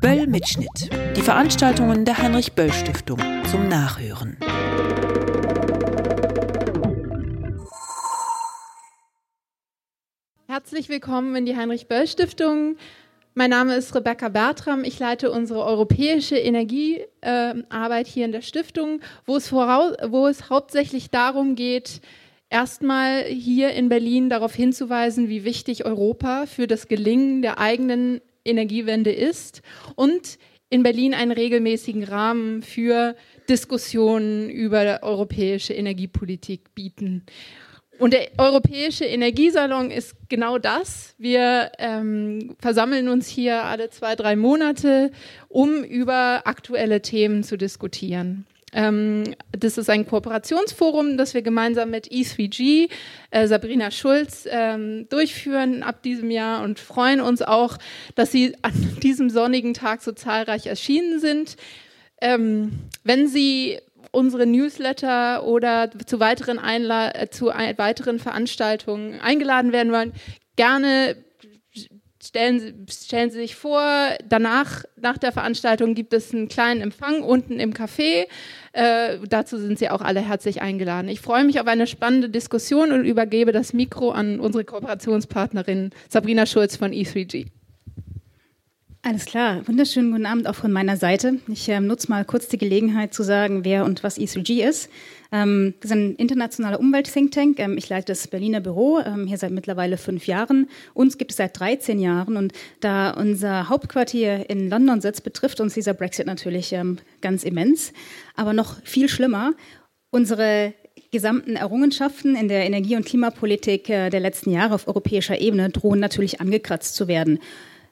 Böll Mitschnitt. Die Veranstaltungen der Heinrich Böll Stiftung zum Nachhören. Herzlich willkommen in die Heinrich Böll Stiftung. Mein Name ist Rebecca Bertram. Ich leite unsere europäische Energiearbeit äh, hier in der Stiftung, wo es, voraus, wo es hauptsächlich darum geht, erstmal hier in Berlin darauf hinzuweisen, wie wichtig Europa für das Gelingen der eigenen Energiewende ist und in Berlin einen regelmäßigen Rahmen für Diskussionen über europäische Energiepolitik bieten. Und der Europäische Energiesalon ist genau das. Wir ähm, versammeln uns hier alle zwei, drei Monate, um über aktuelle Themen zu diskutieren. Ähm, das ist ein Kooperationsforum, das wir gemeinsam mit E3G, äh, Sabrina Schulz, ähm, durchführen ab diesem Jahr und freuen uns auch, dass Sie an diesem sonnigen Tag so zahlreich erschienen sind. Ähm, wenn Sie unsere Newsletter oder zu weiteren, Einla äh, zu weiteren Veranstaltungen eingeladen werden wollen, gerne stellen, stellen Sie sich vor, danach, nach der Veranstaltung gibt es einen kleinen Empfang unten im Café. Äh, dazu sind Sie auch alle herzlich eingeladen. Ich freue mich auf eine spannende Diskussion und übergebe das Mikro an unsere Kooperationspartnerin Sabrina Schulz von E3G. Alles klar. Wunderschönen guten Abend auch von meiner Seite. Ich äh, nutze mal kurz die Gelegenheit zu sagen, wer und was E3G ist. Ähm, das ist ein internationaler Umwelt-Think Tank. Ähm, ich leite das Berliner Büro ähm, hier seit mittlerweile fünf Jahren. Uns gibt es seit 13 Jahren und da unser Hauptquartier in London sitzt, betrifft uns dieser Brexit natürlich ähm, ganz immens. Aber noch viel schlimmer, unsere gesamten Errungenschaften in der Energie- und Klimapolitik äh, der letzten Jahre auf europäischer Ebene drohen natürlich angekratzt zu werden.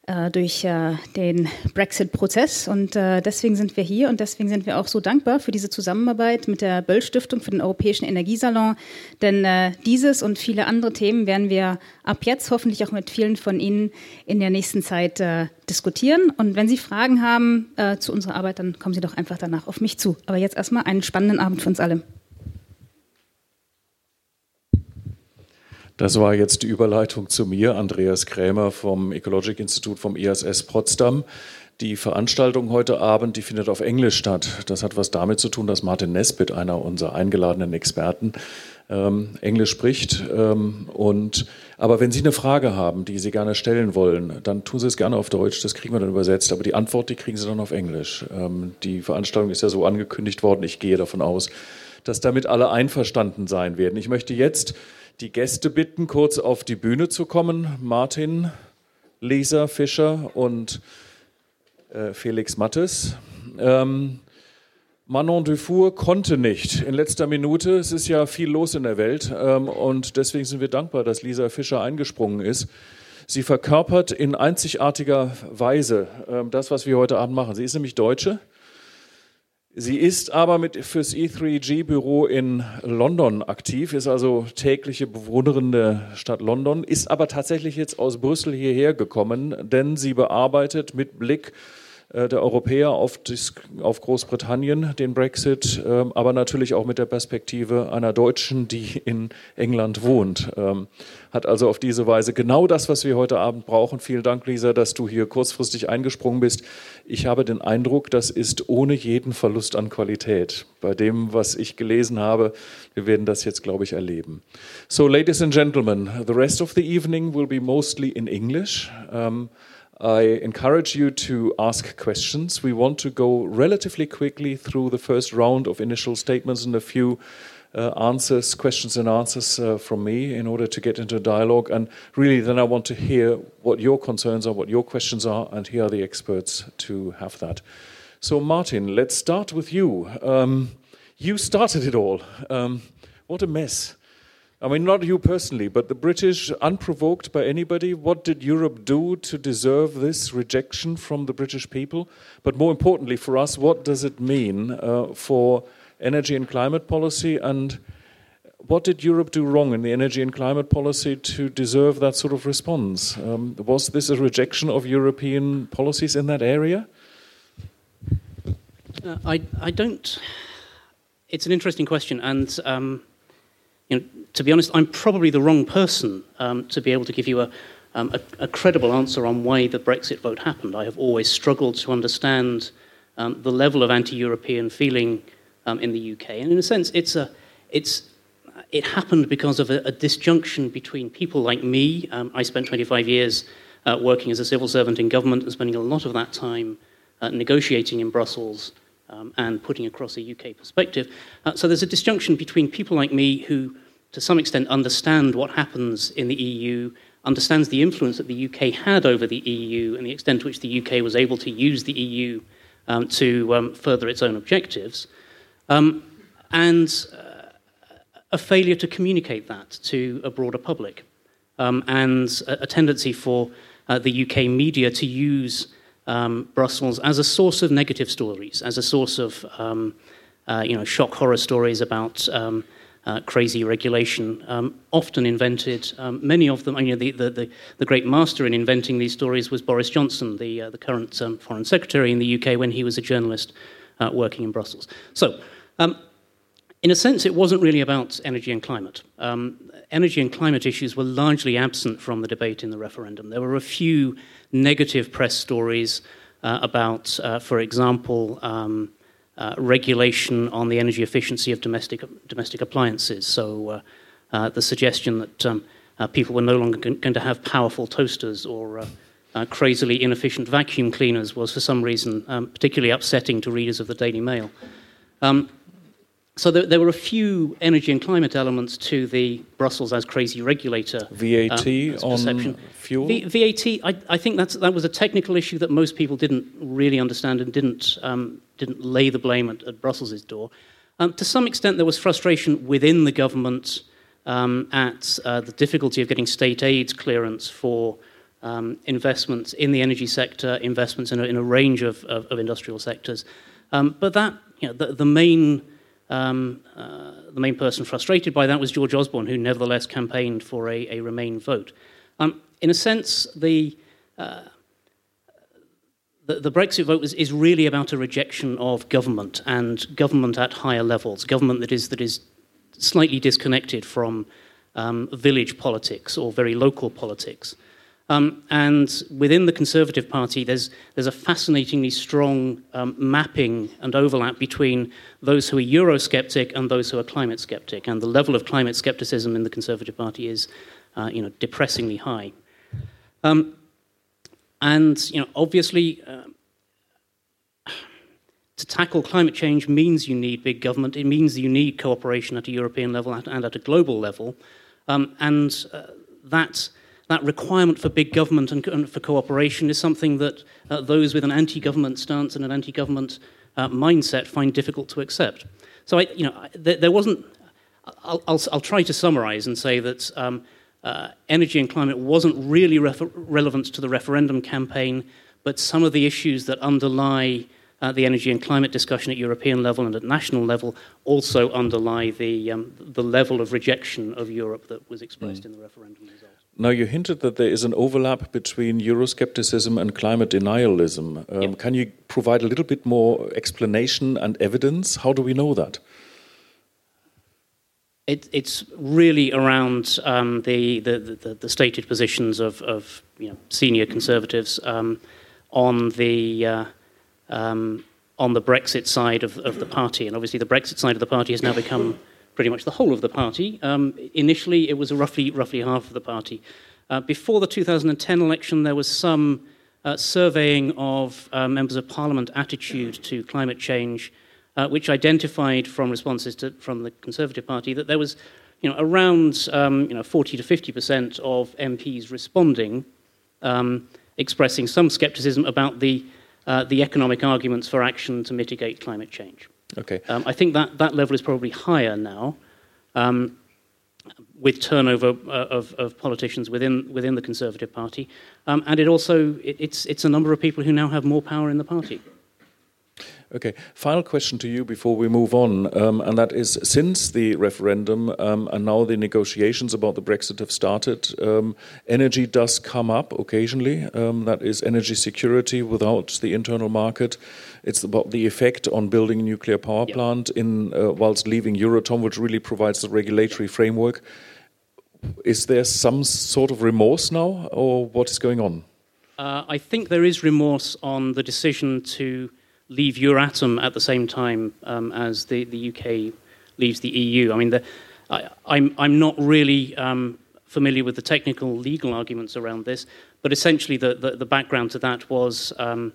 Äh, durch äh, den Brexit-Prozess. Und äh, deswegen sind wir hier und deswegen sind wir auch so dankbar für diese Zusammenarbeit mit der Böll Stiftung für den Europäischen Energiesalon. Denn äh, dieses und viele andere Themen werden wir ab jetzt hoffentlich auch mit vielen von Ihnen in der nächsten Zeit äh, diskutieren. Und wenn Sie Fragen haben äh, zu unserer Arbeit, dann kommen Sie doch einfach danach auf mich zu. Aber jetzt erstmal einen spannenden Abend für uns alle. Das war jetzt die Überleitung zu mir, Andreas Krämer vom Ecologic Institute vom ISS Potsdam. Die Veranstaltung heute Abend, die findet auf Englisch statt. Das hat was damit zu tun, dass Martin Nesbitt, einer unserer eingeladenen Experten, ähm, Englisch spricht. Ähm, und, aber wenn Sie eine Frage haben, die Sie gerne stellen wollen, dann tun Sie es gerne auf Deutsch, das kriegen wir dann übersetzt. Aber die Antwort, die kriegen Sie dann auf Englisch. Ähm, die Veranstaltung ist ja so angekündigt worden, ich gehe davon aus, dass damit alle einverstanden sein werden. Ich möchte jetzt die Gäste bitten, kurz auf die Bühne zu kommen. Martin, Lisa Fischer und äh, Felix Mattes. Ähm, Manon Dufour konnte nicht in letzter Minute. Es ist ja viel los in der Welt ähm, und deswegen sind wir dankbar, dass Lisa Fischer eingesprungen ist. Sie verkörpert in einzigartiger Weise ähm, das, was wir heute Abend machen. Sie ist nämlich Deutsche Sie ist aber mit, fürs E3G-Büro in London aktiv, ist also tägliche Bewunderin der Stadt London, ist aber tatsächlich jetzt aus Brüssel hierher gekommen, denn sie bearbeitet mit Blick der Europäer auf, auf, Großbritannien, den Brexit, ähm, aber natürlich auch mit der Perspektive einer Deutschen, die in England wohnt. Ähm, hat also auf diese Weise genau das, was wir heute Abend brauchen. Vielen Dank, Lisa, dass du hier kurzfristig eingesprungen bist. Ich habe den Eindruck, das ist ohne jeden Verlust an Qualität. Bei dem, was ich gelesen habe, wir werden das jetzt, glaube ich, erleben. So, ladies and gentlemen, the rest of the evening will be mostly in English. Um, I encourage you to ask questions. We want to go relatively quickly through the first round of initial statements and a few uh, answers, questions and answers uh, from me in order to get into a dialogue. And really, then I want to hear what your concerns are, what your questions are, and here are the experts to have that. So, Martin, let's start with you. Um, you started it all. Um, what a mess. I mean, not you personally, but the British, unprovoked by anybody, what did Europe do to deserve this rejection from the British people? But more importantly for us, what does it mean uh, for energy and climate policy? And what did Europe do wrong in the energy and climate policy to deserve that sort of response? Um, was this a rejection of European policies in that area? Uh, I, I don't. It's an interesting question, and um, you know, to be honest, I'm probably the wrong person um, to be able to give you a, um, a, a, credible answer on why the Brexit vote happened. I have always struggled to understand um, the level of anti-European feeling um, in the UK, and in a sense, it's a, it's, it happened because of a, a disjunction between people like me. Um, I spent 25 years uh, working as a civil servant in government and spending a lot of that time uh, negotiating in Brussels um, and putting across a UK perspective. Uh, so there's a disjunction between people like me who, to some extent, understand what happens in the EU, understands the influence that the UK had over the EU, and the extent to which the UK was able to use the EU um, to um, further its own objectives, um, and uh, a failure to communicate that to a broader public, um, and a, a, tendency for uh, the UK media to use um, Brussels as a source of negative stories, as a source of um, uh, you know shock horror stories about uh, crazy regulation, um, often invented. Um, many of them, you know, the, the, the, the, great master in inventing these stories was Boris Johnson, the, uh, the current um, foreign secretary in the UK when he was a journalist uh, working in Brussels. So. in a sense, it wasn't really about energy and climate. energy and climate issues were largely absent from the debate in the referendum. There were a few negative press stories uh, about, uh, for example, um, uh, regulation on the energy efficiency of domestic, domestic appliances. So uh, uh, the suggestion that um, uh, people were no longer going to have powerful toasters or crazily inefficient vacuum cleaners was, for some reason, um, particularly upsetting to readers of the Daily Mail. Um, so there, there, were a few energy and climate elements to the Brussels as crazy regulator. VAT uh, on fuel? V, VAT, I, I, think that's, that was a technical issue that most people didn't really understand and didn't, um, didn't lay the blame at, at Brussels' door. Um, to some extent, there was frustration within the government um, at uh, the difficulty of getting state aid clearance for um, investments in the energy sector, investments in a, in a range of, of, of industrial sectors. Um, but that, you know, the, the main um, uh, the main person frustrated by that was George Osborne, who nevertheless campaigned for a, a Remain vote. Um, in a sense, the, uh, the, the, Brexit vote is, is really about a rejection of government and government at higher levels, government that is, that is slightly disconnected from um, village politics or very local politics. Um, and within the Conservative Party, there's, there's a fascinatingly strong um, mapping and overlap between those who are Eurosceptic and those who are climate skeptic. And the level of climate skepticism in the Conservative Party is uh, you know, depressingly high. Um, and you know, obviously, uh, to tackle climate change means you need big government. It means you need cooperation at a European level and at a global level. Um, and uh, that that requirement for big government and, and for cooperation is something that uh, those with an anti-government stance and an anti-government uh, mindset find difficult to accept. So, I, you know, there, there wasn't. I'll, I'll, I'll, try to summarize and say that um, uh, energy and climate wasn't really refer- relevant to the referendum campaign, but some of the issues that underlie uh, the energy and climate discussion at European level and at national level also underlie the, um, the level of rejection of Europe that was expressed mm. in the referendum result. Now, you hinted that there is an overlap between Euroscepticism and climate denialism. Um, yep. Can you provide a little bit more explanation and evidence? How do we know that? It, it's really around um, the, the, the, the, stated positions of, of you know, senior conservatives um, on the uh, um, on the Brexit side of, of the party, and obviously the Brexit side of the party has now become pretty much the whole of the party. Um, initially, it was roughly, roughly half of the party. Uh, before the 2010 election, there was some uh, surveying of uh, members of parliament attitude to climate change, uh, which identified from responses to, from the Conservative Party that there was you know, around um, you know, 40 to 50 percent of MPs responding, um, expressing some skepticism about the, uh, the economic arguments for action to mitigate climate change. Okay. Um, I think that, that level is probably higher now, um, with turnover uh, of, of politicians within within the Conservative Party, um, and it also it, it's it's a number of people who now have more power in the party. Okay, final question to you before we move on, um, and that is since the referendum um, and now the negotiations about the Brexit have started, um, energy does come up occasionally. Um, that is energy security without the internal market. It's about the effect on building a nuclear power yep. plant in uh, whilst leaving Euratom, which really provides the regulatory framework. is there some sort of remorse now, or what is going on? Uh, I think there is remorse on the decision to leave Euratom at the same time um, as the, the UK leaves the EU. I mean, the, I, am I'm, I'm not really um, familiar with the technical legal arguments around this, but essentially the, the, the background to that was um,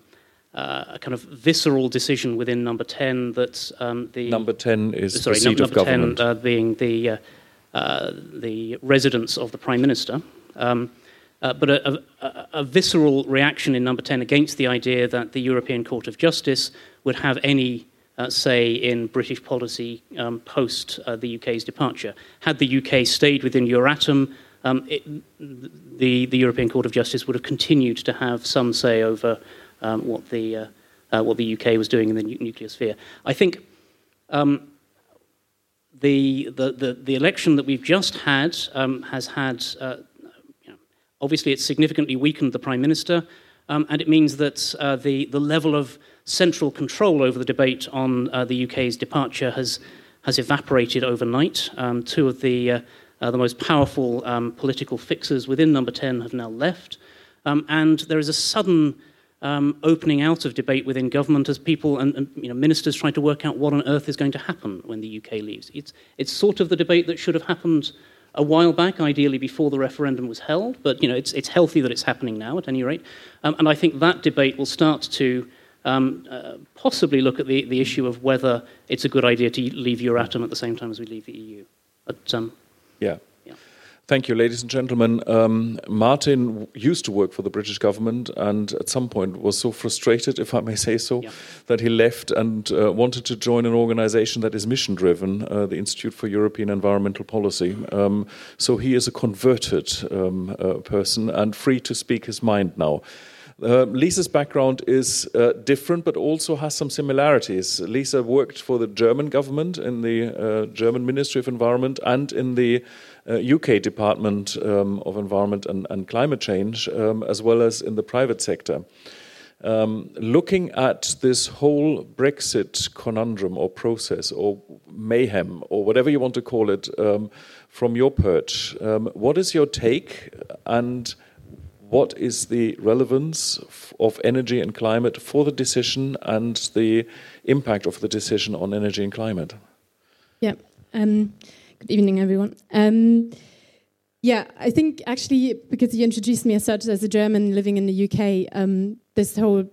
uh, a kind of visceral decision within Number 10 that um, the. Number 10 is sorry, the seat number of government. 10 uh, being the, uh, uh, the residence of the Prime Minister. Um, uh, but a, a, a, visceral reaction in number 10 against the idea that the European Court of Justice would have any uh, say in British policy um, post uh, the UK's departure. Had the UK stayed within Euratom, um, it, the, the European Court of Justice would have continued to have some say over um, what, the, uh, uh, what the UK was doing in the nu- nuclear sphere. I think um, the, the, the, the, election that we've just had um, has had uh, Obviously, it's significantly weakened the Prime Minister, um, and it means that uh, the, the level of central control over the debate on uh, the UK's departure has, has evaporated overnight. Um, two of the, uh, uh, the most powerful um, political fixers within Number 10 have now left, um, and there is a sudden um, opening out of debate within government as people and, and, you know, ministers try to work out what on earth is going to happen when the UK leaves. It's, it's sort of the debate that should have happened a while back, ideally before the referendum was held. But you know, it's, it's healthy that it's happening now, at any rate. Um, and I think that debate will start to um, uh, possibly look at the, the issue of whether it's a good idea to leave Euratom at the same time as we leave the EU. But um, yeah. Thank you, ladies and gentlemen. Um, Martin used to work for the British government and at some point was so frustrated, if I may say so, yeah. that he left and uh, wanted to join an organization that is mission driven, uh, the Institute for European Environmental Policy. Um, so he is a converted um, uh, person and free to speak his mind now. Uh, Lisa's background is uh, different, but also has some similarities. Lisa worked for the German government in the uh, German Ministry of Environment and in the UK uh, Department um, of Environment and, and Climate Change, um, as well as in the private sector. Um, looking at this whole Brexit conundrum or process or mayhem or whatever you want to call it um, from your perch, um, what is your take and what is the relevance of energy and climate for the decision and the impact of the decision on energy and climate? Yeah. Good evening, everyone. Um, yeah, I think actually, because you introduced me as such as a German living in the UK, um, this whole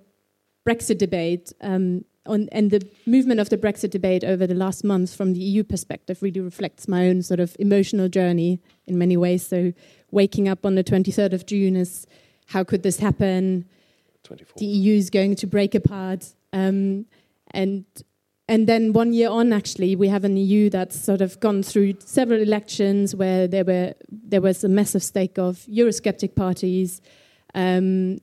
Brexit debate um, on, and the movement of the Brexit debate over the last month from the EU perspective really reflects my own sort of emotional journey in many ways. So, waking up on the 23rd of June is how could this happen? 24. The EU is going to break apart. Um, and and then one year on, actually, we have an EU that's sort of gone through several elections where there were there was a massive stake of Eurosceptic parties. Um,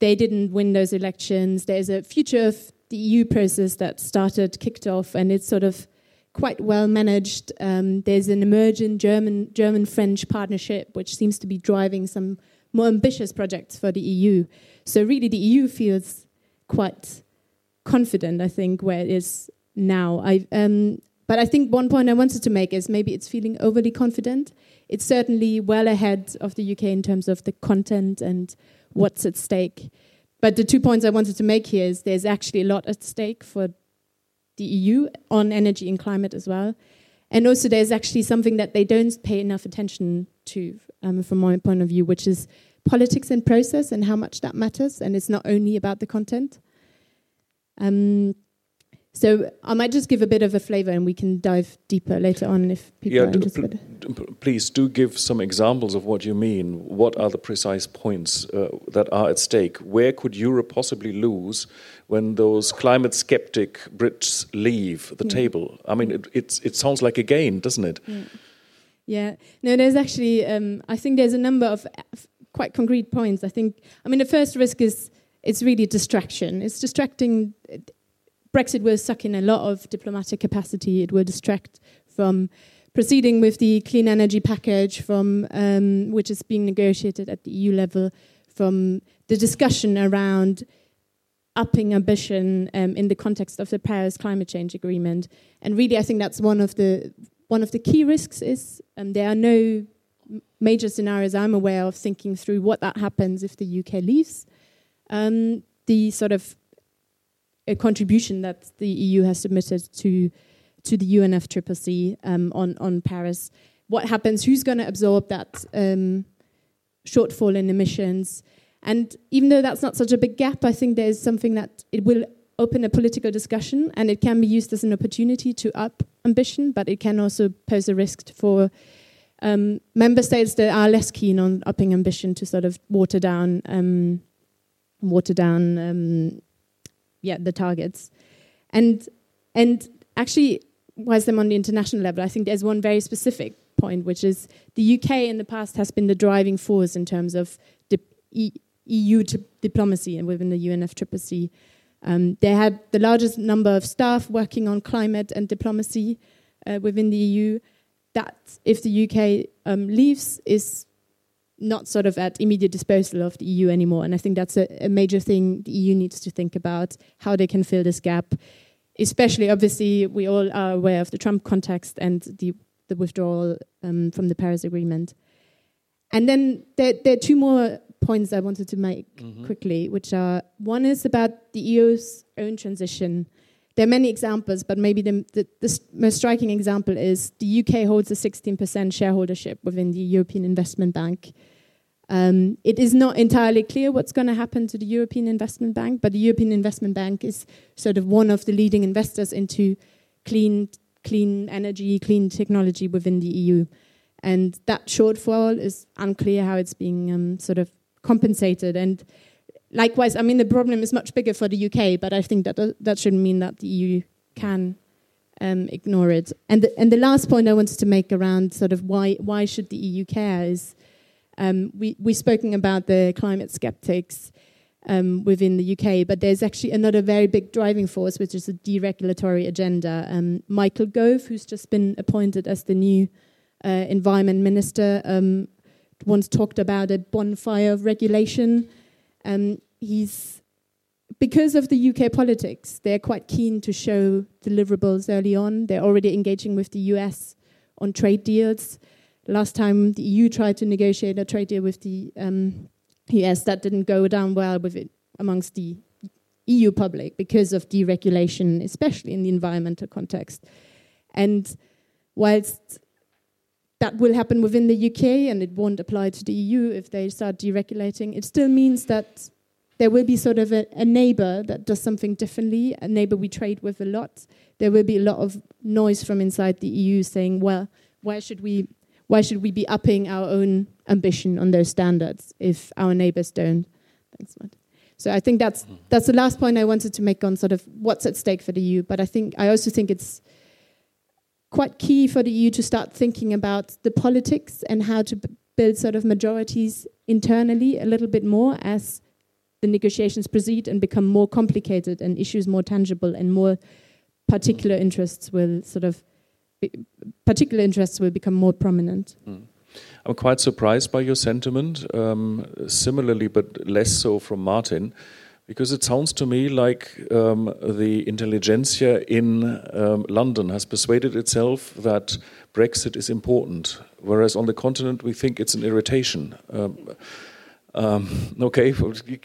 they didn't win those elections. There's a future of the EU process that started, kicked off, and it's sort of quite well managed. Um, there's an emerging German German French partnership which seems to be driving some more ambitious projects for the EU. So really, the EU feels quite confident. I think where it is now. I, um, but I think one point I wanted to make is maybe it's feeling overly confident. It's certainly well ahead of the UK in terms of the content and what's at stake. But the two points I wanted to make here is there's actually a lot at stake for the EU on energy and climate as well. And also, there's actually something that they don't pay enough attention to, um, from my point of view, which is politics and process and how much that matters. And it's not only about the content. Um, so I might just give a bit of a flavor and we can dive deeper later on if people yeah, are interested. please do give some examples of what you mean. What are the precise points uh, that are at stake? Where could Europe possibly lose when those climate skeptic Brits leave the table? I mean, it, it sounds like a gain, doesn't it? Yeah. yeah. No, there's actually, um, I think there's a number of quite concrete points. I think, I mean, the first risk is it's really distraction. It's distracting Brexit will suck in a lot of diplomatic capacity. It will distract from proceeding with the clean energy package, from um, which is being negotiated at the EU level, from the discussion around upping ambition um, in the context of the Paris Climate Change Agreement. And really, I think that's one of the one of the key risks. Is um, there are no major scenarios I'm aware of thinking through what that happens if the UK leaves. Um, the sort of a contribution that the EU has submitted to to the UNFCCC um, on on Paris. What happens? Who's going to absorb that um, shortfall in emissions? And even though that's not such a big gap, I think there's something that it will open a political discussion, and it can be used as an opportunity to up ambition, but it can also pose a risk for um, member states that are less keen on upping ambition to sort of water down, um, water down, um, yeah, the targets, and and actually, whilst I'm on the international level, I think there's one very specific point, which is the UK in the past has been the driving force in terms of e EU diplomacy and within the UNFCCC. Um, they had the largest number of staff working on climate and diplomacy uh, within the EU. That, if the UK um, leaves, is not sort of at immediate disposal of the EU anymore. And I think that's a, a, major thing the EU needs to think about how they can fill this gap. Especially, obviously, we all are aware of the Trump context and the, the withdrawal um, from the Paris Agreement. And then there, there, are two more points I wanted to make mm-hmm. quickly, which are one is about the EU's own transition. There are many examples, but maybe the, the, the most striking example is the UK holds a 16% shareholdership within the European Investment Bank. Um, it is not entirely clear what's going to happen to the European Investment Bank, but the European Investment Bank is sort of one of the leading investors into clean, clean energy, clean technology within the EU. And that shortfall is unclear how it's being um, sort of compensated. And likewise, I mean, the problem is much bigger for the UK, but I think that uh, that shouldn't mean that the EU can um, ignore it. And the, and the last point I wanted to make around sort of why why should the EU care is um, we we've spoken about the climate skeptics. Um, within the UK, but there's actually another very big driving force, which is the deregulatory agenda. Um, Michael Gove, who's just been appointed as the new uh, environment minister, um, once talked about a bonfire of regulation. Um, he's because of the UK politics, they're quite keen to show deliverables early on. They're already engaging with the US on trade deals. Last time the EU tried to negotiate a trade deal with the um, US, that didn't go down well with it amongst the EU public because of deregulation, especially in the environmental context. And whilst that will happen within the UK and it won't apply to the EU if they start deregulating. It still means that there will be sort of a, a, neighbor that does something differently, a neighbor we trade with a lot. There will be a lot of noise from inside the EU saying, well, why should we why should we be upping our own ambition on those standards if our neighbors don't? Thanks, Matt. So I think that's mm-hmm. that's the last point I wanted to make on sort of what's at stake for the EU. But I think I also think it's quite key for the EU to start thinking about the politics and how to build sort of majorities internally a little bit more as the negotiations proceed and become more complicated and issues more tangible and more particular interests will sort of particular interests will become more prominent. Mm. I'm quite surprised by your sentiment, um, similarly, but less so from Martin. Because it sounds to me like um, the intelligentsia in um, London has persuaded itself that Brexit is important, whereas on the continent we think it's an irritation. Um, um okay,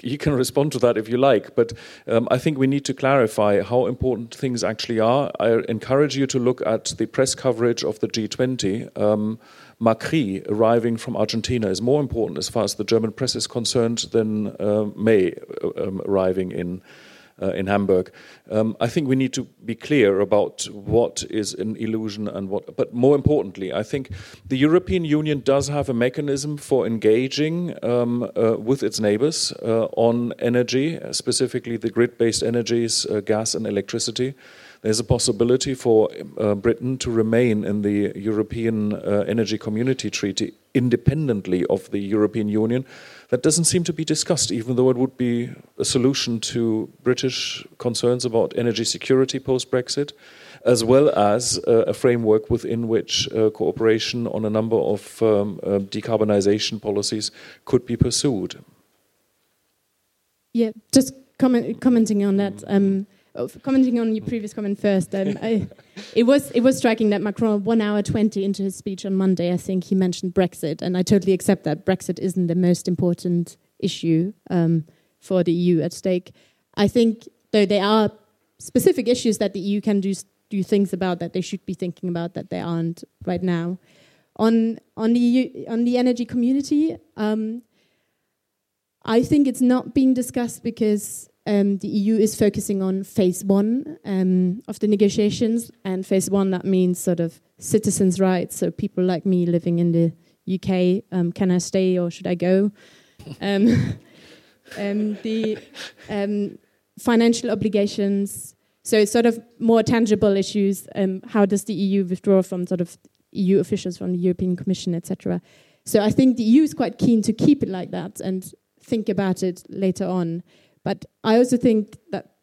you can respond to that if you like, but um, I think we need to clarify how important things actually are. I encourage you to look at the press coverage of the G20 Macri arriving from Argentina is more important as far as the German press is concerned than uh, May uh, um, arriving in. Uh, in Hamburg, um, I think we need to be clear about what is an illusion and what. But more importantly, I think the European Union does have a mechanism for engaging um, uh, with its neighbors uh, on energy, specifically the grid-based energies, uh, gas and electricity there's a possibility for uh, Britain to remain in the European uh, Energy Community Treaty independently of the European Union. That doesn't seem to be discussed, even though it would be a solution to British concerns about energy security post Brexit, as well as uh, a framework within which uh, cooperation on a number of um, uh, decarbonization policies could be pursued. Yeah, just comment, commenting on that. Um, well, commenting on your previous comment first, um, I, it was it was striking that Macron, one hour twenty into his speech on Monday, I think he mentioned Brexit, and I totally accept that Brexit isn't the most important issue um, for the EU at stake. I think though there are specific issues that the EU can do do things about that they should be thinking about that they aren't right now. On on the EU, on the energy community, um, I think it's not being discussed because um, the EU is focusing on phase one um, of the negotiations, and phase one that means sort of citizens' rights. So people like me living in the UK, um, can I stay or should I go? Um, um, the um, financial obligations. So sort of more tangible issues. how does the EU withdraw from sort of EU officials from the European Commission, etc. So I think the EU is quite keen to keep it like that and think about it later on. But I also think that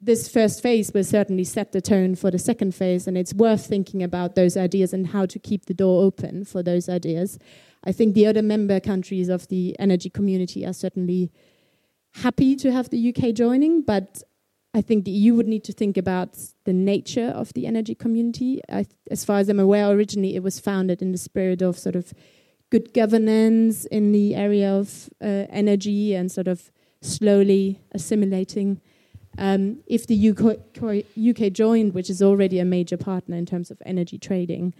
this first phase will certainly set the tone for the second phase, and it's worth thinking about those ideas and how to keep the door open for those ideas. I think the other member countries of the energy community are certainly happy to have the UK joining, but I think the EU would need to think about the nature of the energy community. I, as far as I'm aware, originally it was founded in the spirit of sort of good governance in the area of uh, energy and sort of slowly assimilating. Um, if the UK, UK, joined, which is already a major partner in terms of energy trading,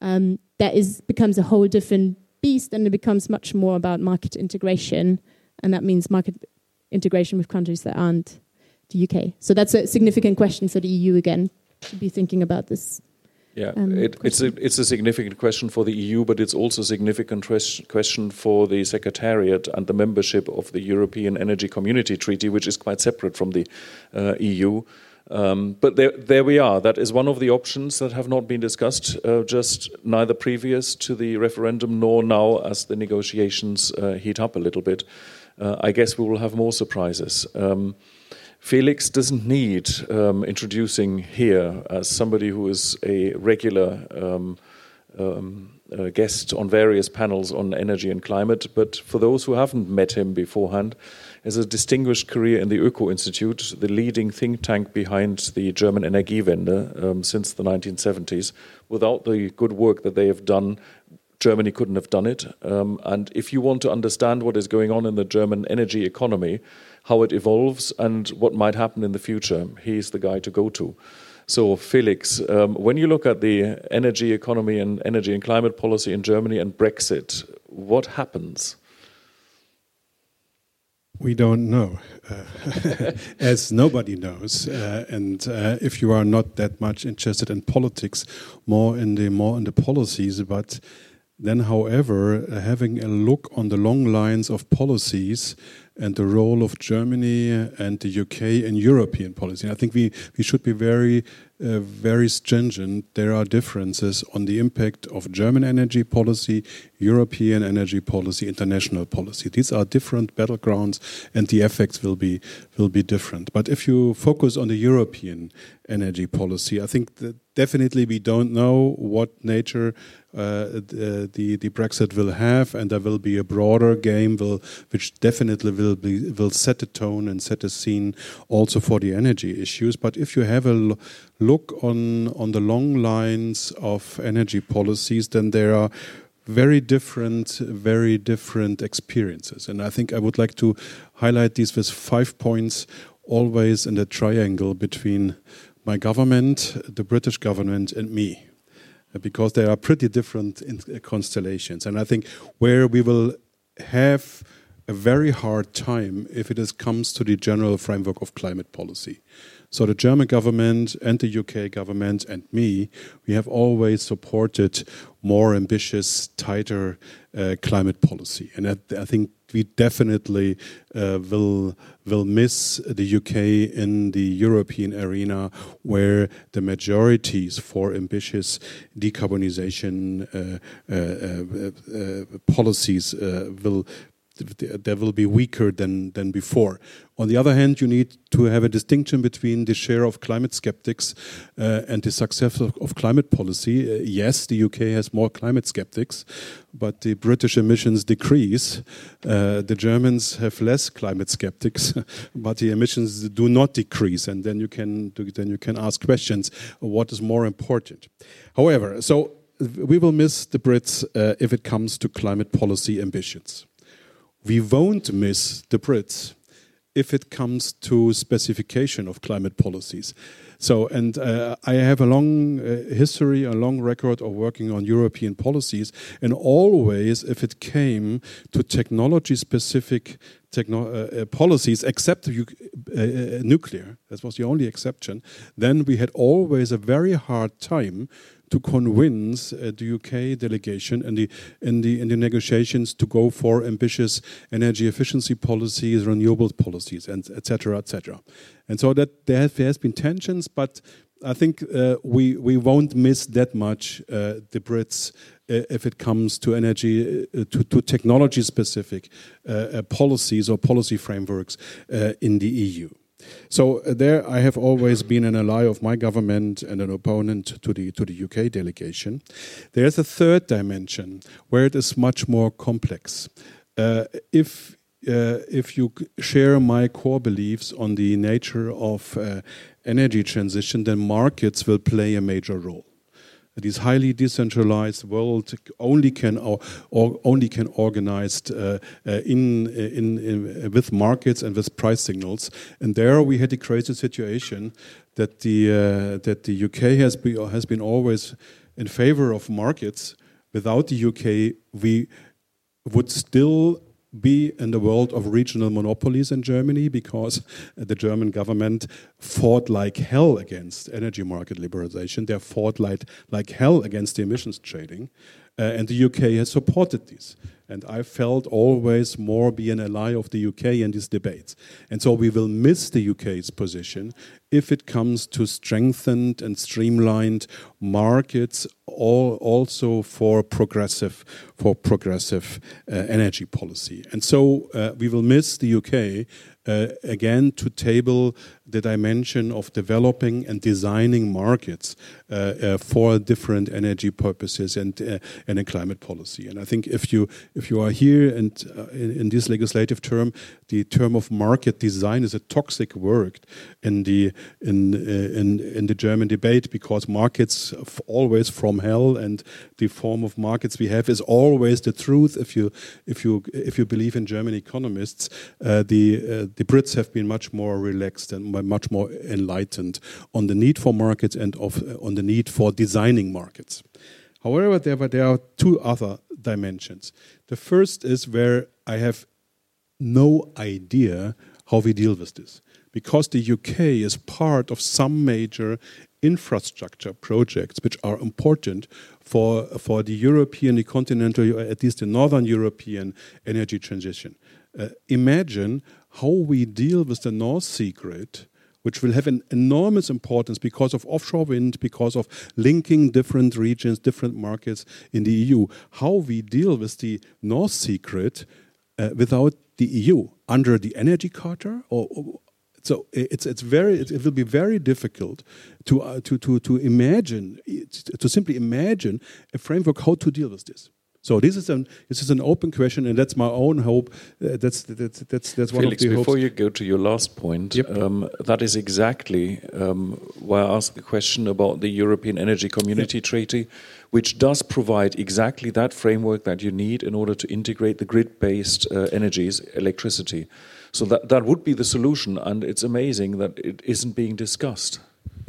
um, that is becomes a whole different beast, and it becomes much more about market integration, and that means market integration with countries that aren't the UK. So that's a significant question for the EU again to be thinking about this yeah, um, it, it's, a, it's a significant question for the EU, but it's also a significant question for the Secretariat and the membership of the European Energy Community Treaty, which is quite separate from the uh, EU. Um, but there, there we are. That is one of the options that have not been discussed, uh, just neither previous to the referendum nor now as the negotiations uh, heat up a little bit. Uh, I guess we will have more surprises. Um, Felix doesn't need um, introducing here as somebody who is a regular um, um, uh, guest on various panels on energy and climate, but for those who haven't met him beforehand, has a distinguished career in the Öko Institute, the leading think tank behind the German Energiewende um, since the 1970s. Without the good work that they have done, Germany couldn't have done it. Um, and if you want to understand what is going on in the German energy economy, how it evolves, and what might happen in the future. He's the guy to go to. So, Felix, um, when you look at the energy economy and energy and climate policy in Germany and Brexit, what happens? We don't know, uh, as nobody knows. Uh, and uh, if you are not that much interested in politics, more in the more in the policies, but then, however, having a look on the long lines of policies and the role of Germany and the UK in European policy. I think we, we should be very, uh, very stringent. There are differences on the impact of German energy policy, European energy policy, international policy. These are different battlegrounds, and the effects will be will be different. But if you focus on the European energy policy, I think that definitely we don't know what nature uh, the the Brexit will have, and there will be a broader game, will, which definitely will be will set the tone and set the scene also for the energy issues. But if you have a look on on the long lines of energy policies, then there are very different, very different experiences. And I think I would like to highlight these with five points, always in the triangle between my government, the British government, and me because they are pretty different uh, constellations. And I think where we will have a very hard time if it is, comes to the general framework of climate policy. So the German government and the UK government and me, we have always supported more ambitious, tighter uh, climate policy, and I, I, think we definitely uh, will will miss the UK in the European arena, where the majorities for ambitious decarbonization uh, uh, uh, uh policies will they will be weaker than than before. On the other hand, you need to have a distinction between the share of climate skeptics uh, and the success of, of climate policy. Uh, yes, the UK has more climate skeptics, but the British emissions decrease. Uh, the Germans have less climate skeptics, but the emissions do not decrease. And then you can then you can ask questions: What is more important? However, so we will miss the Brits uh, if it comes to climate policy ambitions. We won't miss the Brits if it comes to specification of climate policies. So, and uh, I have a long uh, history, a long record of working on European policies, and always, if it came to technology-specific techno uh, uh policies, except uh, uh, nuclear, that was the only exception, then we had always a very hard time to convince uh, the UK delegation in the, in, the, in the negotiations to go for ambitious energy efficiency policies, renewables policies, and etc. etc. And so that there has, there has been tensions, but I think uh, we we won't miss that much uh, the Brits uh, if it comes to energy uh, to, to technology specific uh, policies or policy frameworks in the EU. So uh, there, I have always been an ally of my government and an opponent to the to the UK delegation. There's a third dimension where it is much more complex. Uh, if uh, if you share my core beliefs on the nature of uh, energy transition, then markets will play a major role this highly decentralized world only can or, or only can organized uh, uh, in, in, in, with markets and with price signals. And there we had a crazy situation that the uh, that the UK has been has been always in favor of markets. Without the UK, we would still be in the world of regional monopolies in Germany because the German government fought like hell against energy market liberalization. They fought like, like hell against the emissions trading. Uh, and the UK has supported this. And I felt always more be an ally of the UK in these debates. And so we will miss the UK's position if it comes to strengthened and streamlined markets, all, also for progressive for progressive uh, energy policy. And so uh, we will miss the UK uh, again to table the dimension of developing and designing markets uh, uh, for different energy purposes and uh, and in climate policy. And I think if you if you are here and in, in, this legislative term, the term of market design is a toxic word in the in uh, in in the German debate because markets always from hell and the form of markets we have is always the truth. If you if you if you believe in German economists, uh, the the Brits have been much more relaxed and much more enlightened on the need for markets and of, uh, on the need for designing markets. However, there, there are two other dimensions. The first is where I have no idea how we deal with this. Because the UK is part of some major infrastructure projects which are important for, for the European, the continental, at least the northern European energy transition. Uh, imagine how we deal with the North Sea grid which will have an enormous importance because of offshore wind, because of linking different regions, different markets in the EU. How we deal with the North Sea grid uh, without the EU under the Energy Charter, or, or so it's it's very it, will be very difficult to uh, to to to imagine to simply imagine a framework how to deal with this. So this is an this is an open question, and that's my own hope. Uh, that's that's that's that's one Felix, of the before hopes. you go to your last point, yep. um, that is exactly um, why I asked the question about the European Energy Community yep. Treaty, which does provide exactly that framework that you need in order to integrate the grid-based uh, energies, electricity. So that that would be the solution, and it's amazing that it isn't being discussed.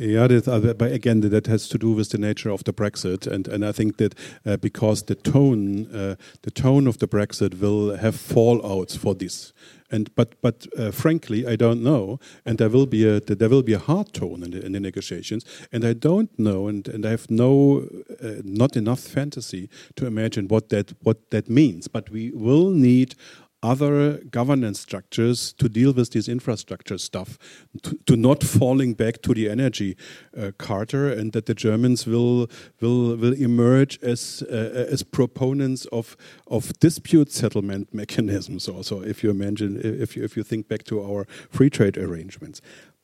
Yeah, uh, but again, that has to do with the nature of the Brexit, and and I think that uh, because the tone, uh, the tone of the Brexit will have fallouts for this, and but but uh, frankly, I don't know, and there will be a there will be a hard tone in the, in the negotiations, and I don't know, and, and I have no uh, not enough fantasy to imagine what that what that means. But we will need other governance structures to deal with this infrastructure stuff, to, to not falling back to the energy uh, charter, and that the Germans will will will emerge as uh, as proponents of of dispute settlement mechanisms. Also, if you imagine, if you if you think back to our free trade arrangements,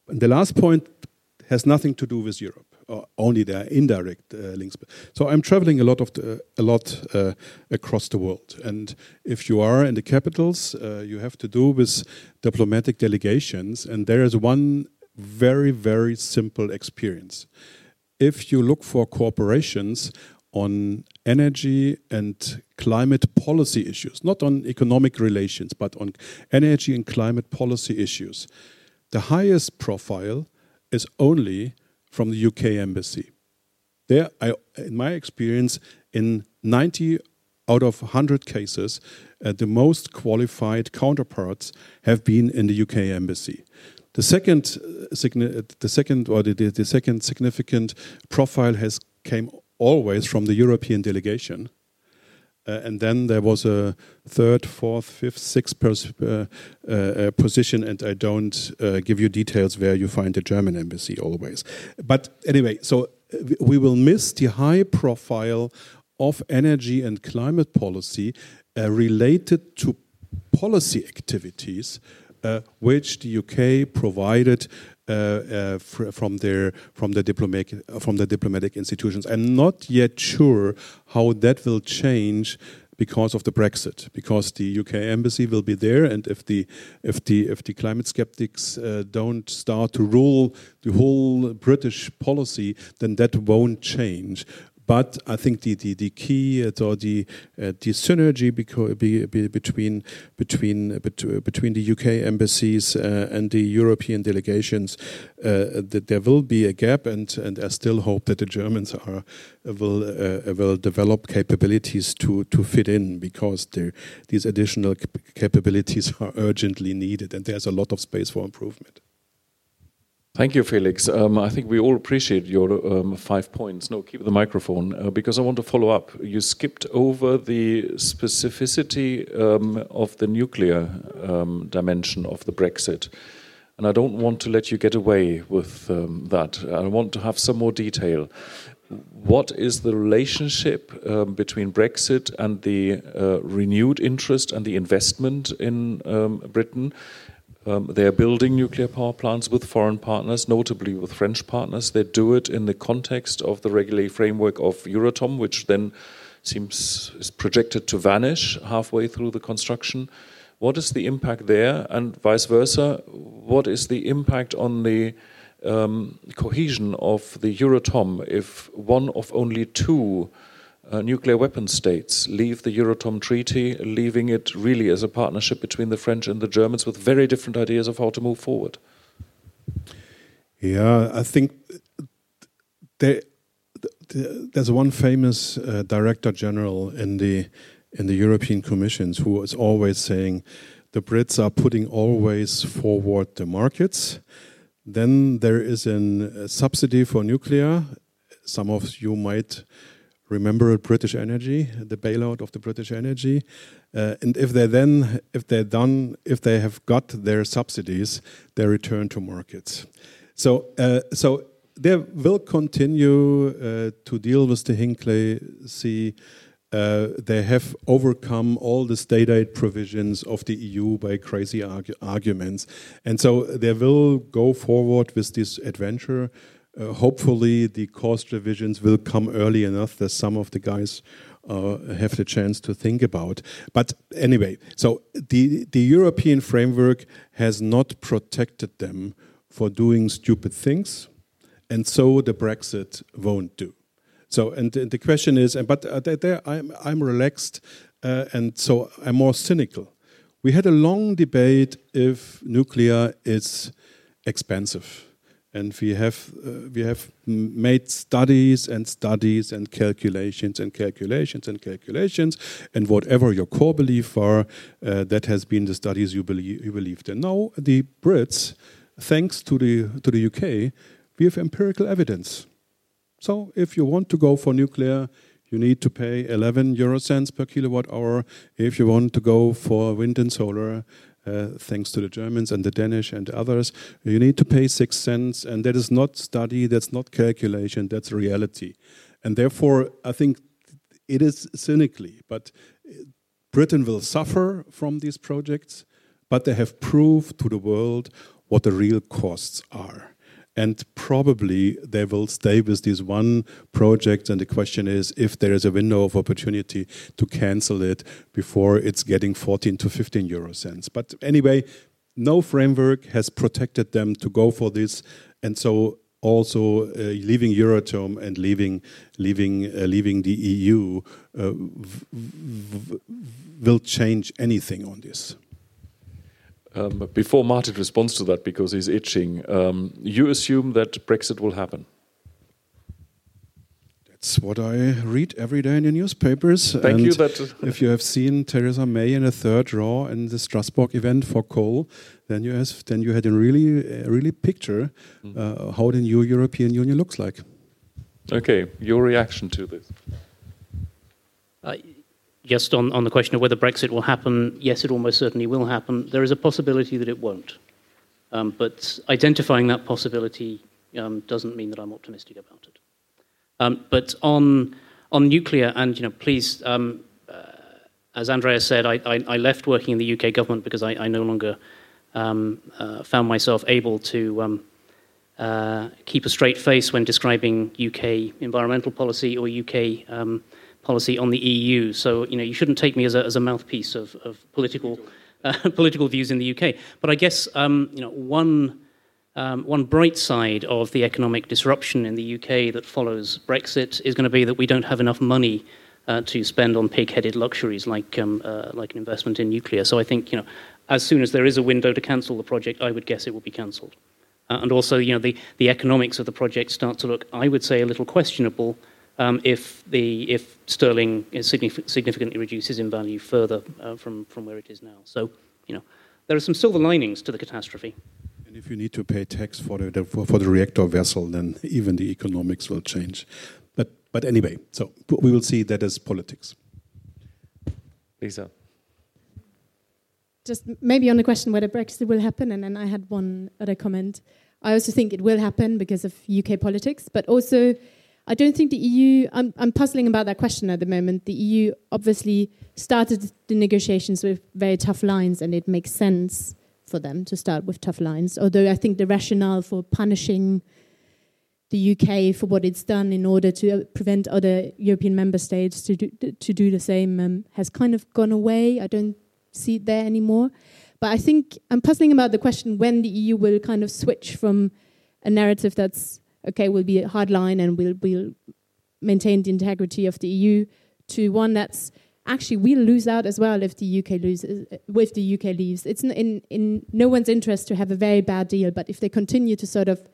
and the last point has nothing to do with Europe only their indirect uh, links. So I'm traveling a lot of the, a lot uh, across the world, and if you are in the capitals, uh, you have to do with diplomatic delegations, and there is one very very simple experience. If you look for corporations on energy and climate policy issues, not on economic relations, but on energy and climate policy issues, the highest profile is only from the UK embassy. There, I, in my experience, in 90 out of 100 cases, uh, the most qualified counterparts have been in the UK embassy. The second, uh, the second, or the, the second significant profile has came always from the European delegation. Uh, and then there was a third, fourth, fifth, sixth uh, uh, position, and I don't give you details where you find the German embassy always. But anyway, so we will miss the high profile of energy and climate policy related to policy activities uh, which the UK provided uh, uh, from their from the diplomatic from the diplomatic institutions. I'm not yet sure how that will change because of the Brexit, because the UK embassy will be there, and if the if the if the climate skeptics uh, don't start to rule the whole British policy, then that won't change. But I think the, the, the key uh, or the uh, the synergy between between between the UK embassies uh, and the European delegations uh, that there will be a gap, and and I still hope that the Germans are will uh, will develop capabilities to to fit in because these additional capabilities are urgently needed, and there's a lot of space for improvement. Thank you, Felix. Um, I think we all appreciate your um, five points. No, keep the microphone uh, because I want to follow up. You skipped over the specificity um, of the nuclear um, dimension of the Brexit. And I don't want to let you get away with um, that. I want to have some more detail. What is the relationship um, between Brexit and the uh, renewed interest and the investment in Britain? Um, they are building nuclear power plants with foreign partners, notably with French partners. They do it in the context of the regulatory framework of Euratom, which then seems is projected to vanish halfway through the construction. What is the impact there, and vice versa? What is the impact on the um, cohesion of the Euratom if one of only two uh, nuclear weapon states leave the Euratom Treaty, leaving it really as a partnership between the French and the Germans with very different ideas of how to move forward. Yeah, I think there, there's one famous uh, director general in the in the European Commissions who is always saying the Brits are putting always forward the markets. Then there is a subsidy for nuclear. Some of you might remember British Energy, the bailout of the British Energy, uh, and if they then, if they're done, if they have got their subsidies, they return to markets. So, uh, so they will continue uh, to deal with the Hinkley C. Uh, they have overcome all the state aid provisions of the EU by crazy argu arguments, and so they will go forward with this adventure uh, hopefully, the cost revisions will come early enough that some of the guys uh, have the chance to think about. But anyway, so the, the European framework has not protected them for doing stupid things, and so the Brexit won't do. So, and the, question is, but uh, there I'm, I'm relaxed, uh, and so I'm more cynical. We had a long debate if nuclear is expensive and we have uh, we have made studies and studies and calculations and calculations and calculations. And whatever your core belief are uh, that has been the studies you believe you believed in. Now the brits thanks to the to the UK we have empirical evidence. So if you want to go for nuclear you need to pay 11 euro cents per kilowatt hour. If you want to go for wind and solar. Uh, thanks to the Germans and the Danish and others, you need to pay six cents, and that is not study, that's not calculation, that's reality. And therefore, I think it is cynically, but Britain will suffer from these projects, but they have proved to the world what the real costs are and probably they will stay with this one project. And the question is if there is a window of opportunity to cancel it before it's getting 14 to 15 euro cents. But anyway no framework has protected them to go for this. And so also uh, leaving Euratom and leaving leaving uh, leaving the EU uh, will change anything on this. Um, before Martin responds to that, because he's itching, um, you assume that Brexit will happen? That's what I read every day in the newspapers. Thank and you. That if you have seen Theresa May in a third row in the Strasbourg event for coal, then you have then you had a really a really picture mm. uh, how the new European Union looks like. Okay, your reaction to this? Uh, just on, on the question of whether Brexit will happen, yes, it almost certainly will happen. There is a possibility that it won't. Um, but identifying that possibility um, doesn't mean that I'm optimistic about it. Um, but on, on nuclear, and you know, please, um, uh, as Andrea said, I, I, I, left working in the UK government because I, I no longer um, uh, found myself able to um, uh, keep a straight face when describing UK environmental policy or UK policy on the EU. So you know you shouldn't take me as a, as a mouthpiece of, of political uh, political views in the UK. But I guess um, you know one. Um, one bright side of the economic disruption in the UK that follows Brexit is going to be that we don't have enough money uh, to spend on pig-headed luxuries like um, uh, like an investment in nuclear. So I think you know, as soon as there is a window to cancel the project, I would guess it will be cancelled. Uh, and also, you know, the, the economics of the project start to look, I would say, a little questionable um, if the if sterling significantly reduces in value further uh, from from where it is now. So you know there are some silver linings to the catastrophe. And if you need to pay tax for the for the reactor vessel, then even the economics will change. But but anyway, so we will see that as politics. Lisa. Just maybe on the question whether Brexit will happen, and then I had one other comment. I also think it will happen because of UK politics, but also I don't think the EU, I'm, I'm puzzling about that question at the moment. The EU obviously started the negotiations with very tough lines, and it makes sense for them to start with tough lines. Although I think the rationale for punishing the UK for what it's done in order to prevent other European member states to do, to do the same um, has kind of gone away. I don't see it there anymore. But I think I'm puzzling about the question when the EU will kind of switch from a narrative that's okay, we'll be a hard line and we'll, we'll maintain the integrity of the EU, to one that's actually we'll lose out as well if the UK loses if the UK leaves. It's in in no one's interest to have a very bad deal, but if they continue to sort of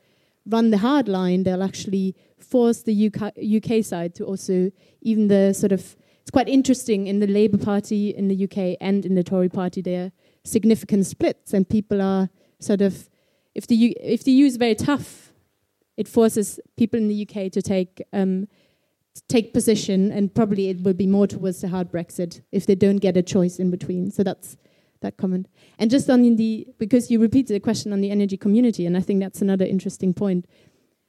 run the hard line, they'll actually force the UK, UK side to also even the sort of it's quite interesting in the Labour Party in the UK and in the Tory Party there are significant splits and people are sort of if the U, if the EU is very tough it forces people in the UK to take um, take position, and probably it will be more towards the hard Brexit if they don't get a choice in between. So that's that comment. And just on the because you repeated the question on the energy community, and I think that's another interesting point.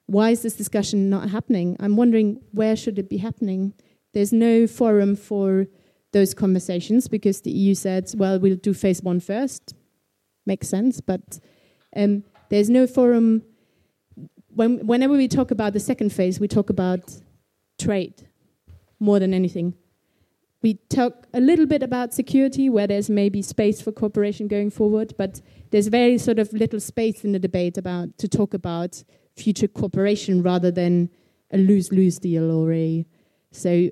Why is this discussion not happening? I'm wondering where should it be happening. There's no forum for those conversations because the EU said, well, we'll do phase one first. Makes sense, but um, there's no forum when, whenever we talk about the second phase, we talk about trade more than anything. We talk a little bit about security, where there's maybe space for cooperation going forward, but there's very sort of little space in the debate about to talk about future cooperation rather than a lose-lose deal or a so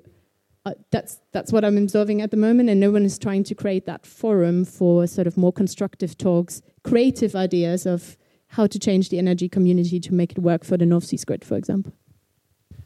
uh, that's that's what I'm observing at the moment, and no one is trying to create that forum for sort of more constructive talks, creative ideas of how to change the energy community to make it work for the North Sea grid, for example.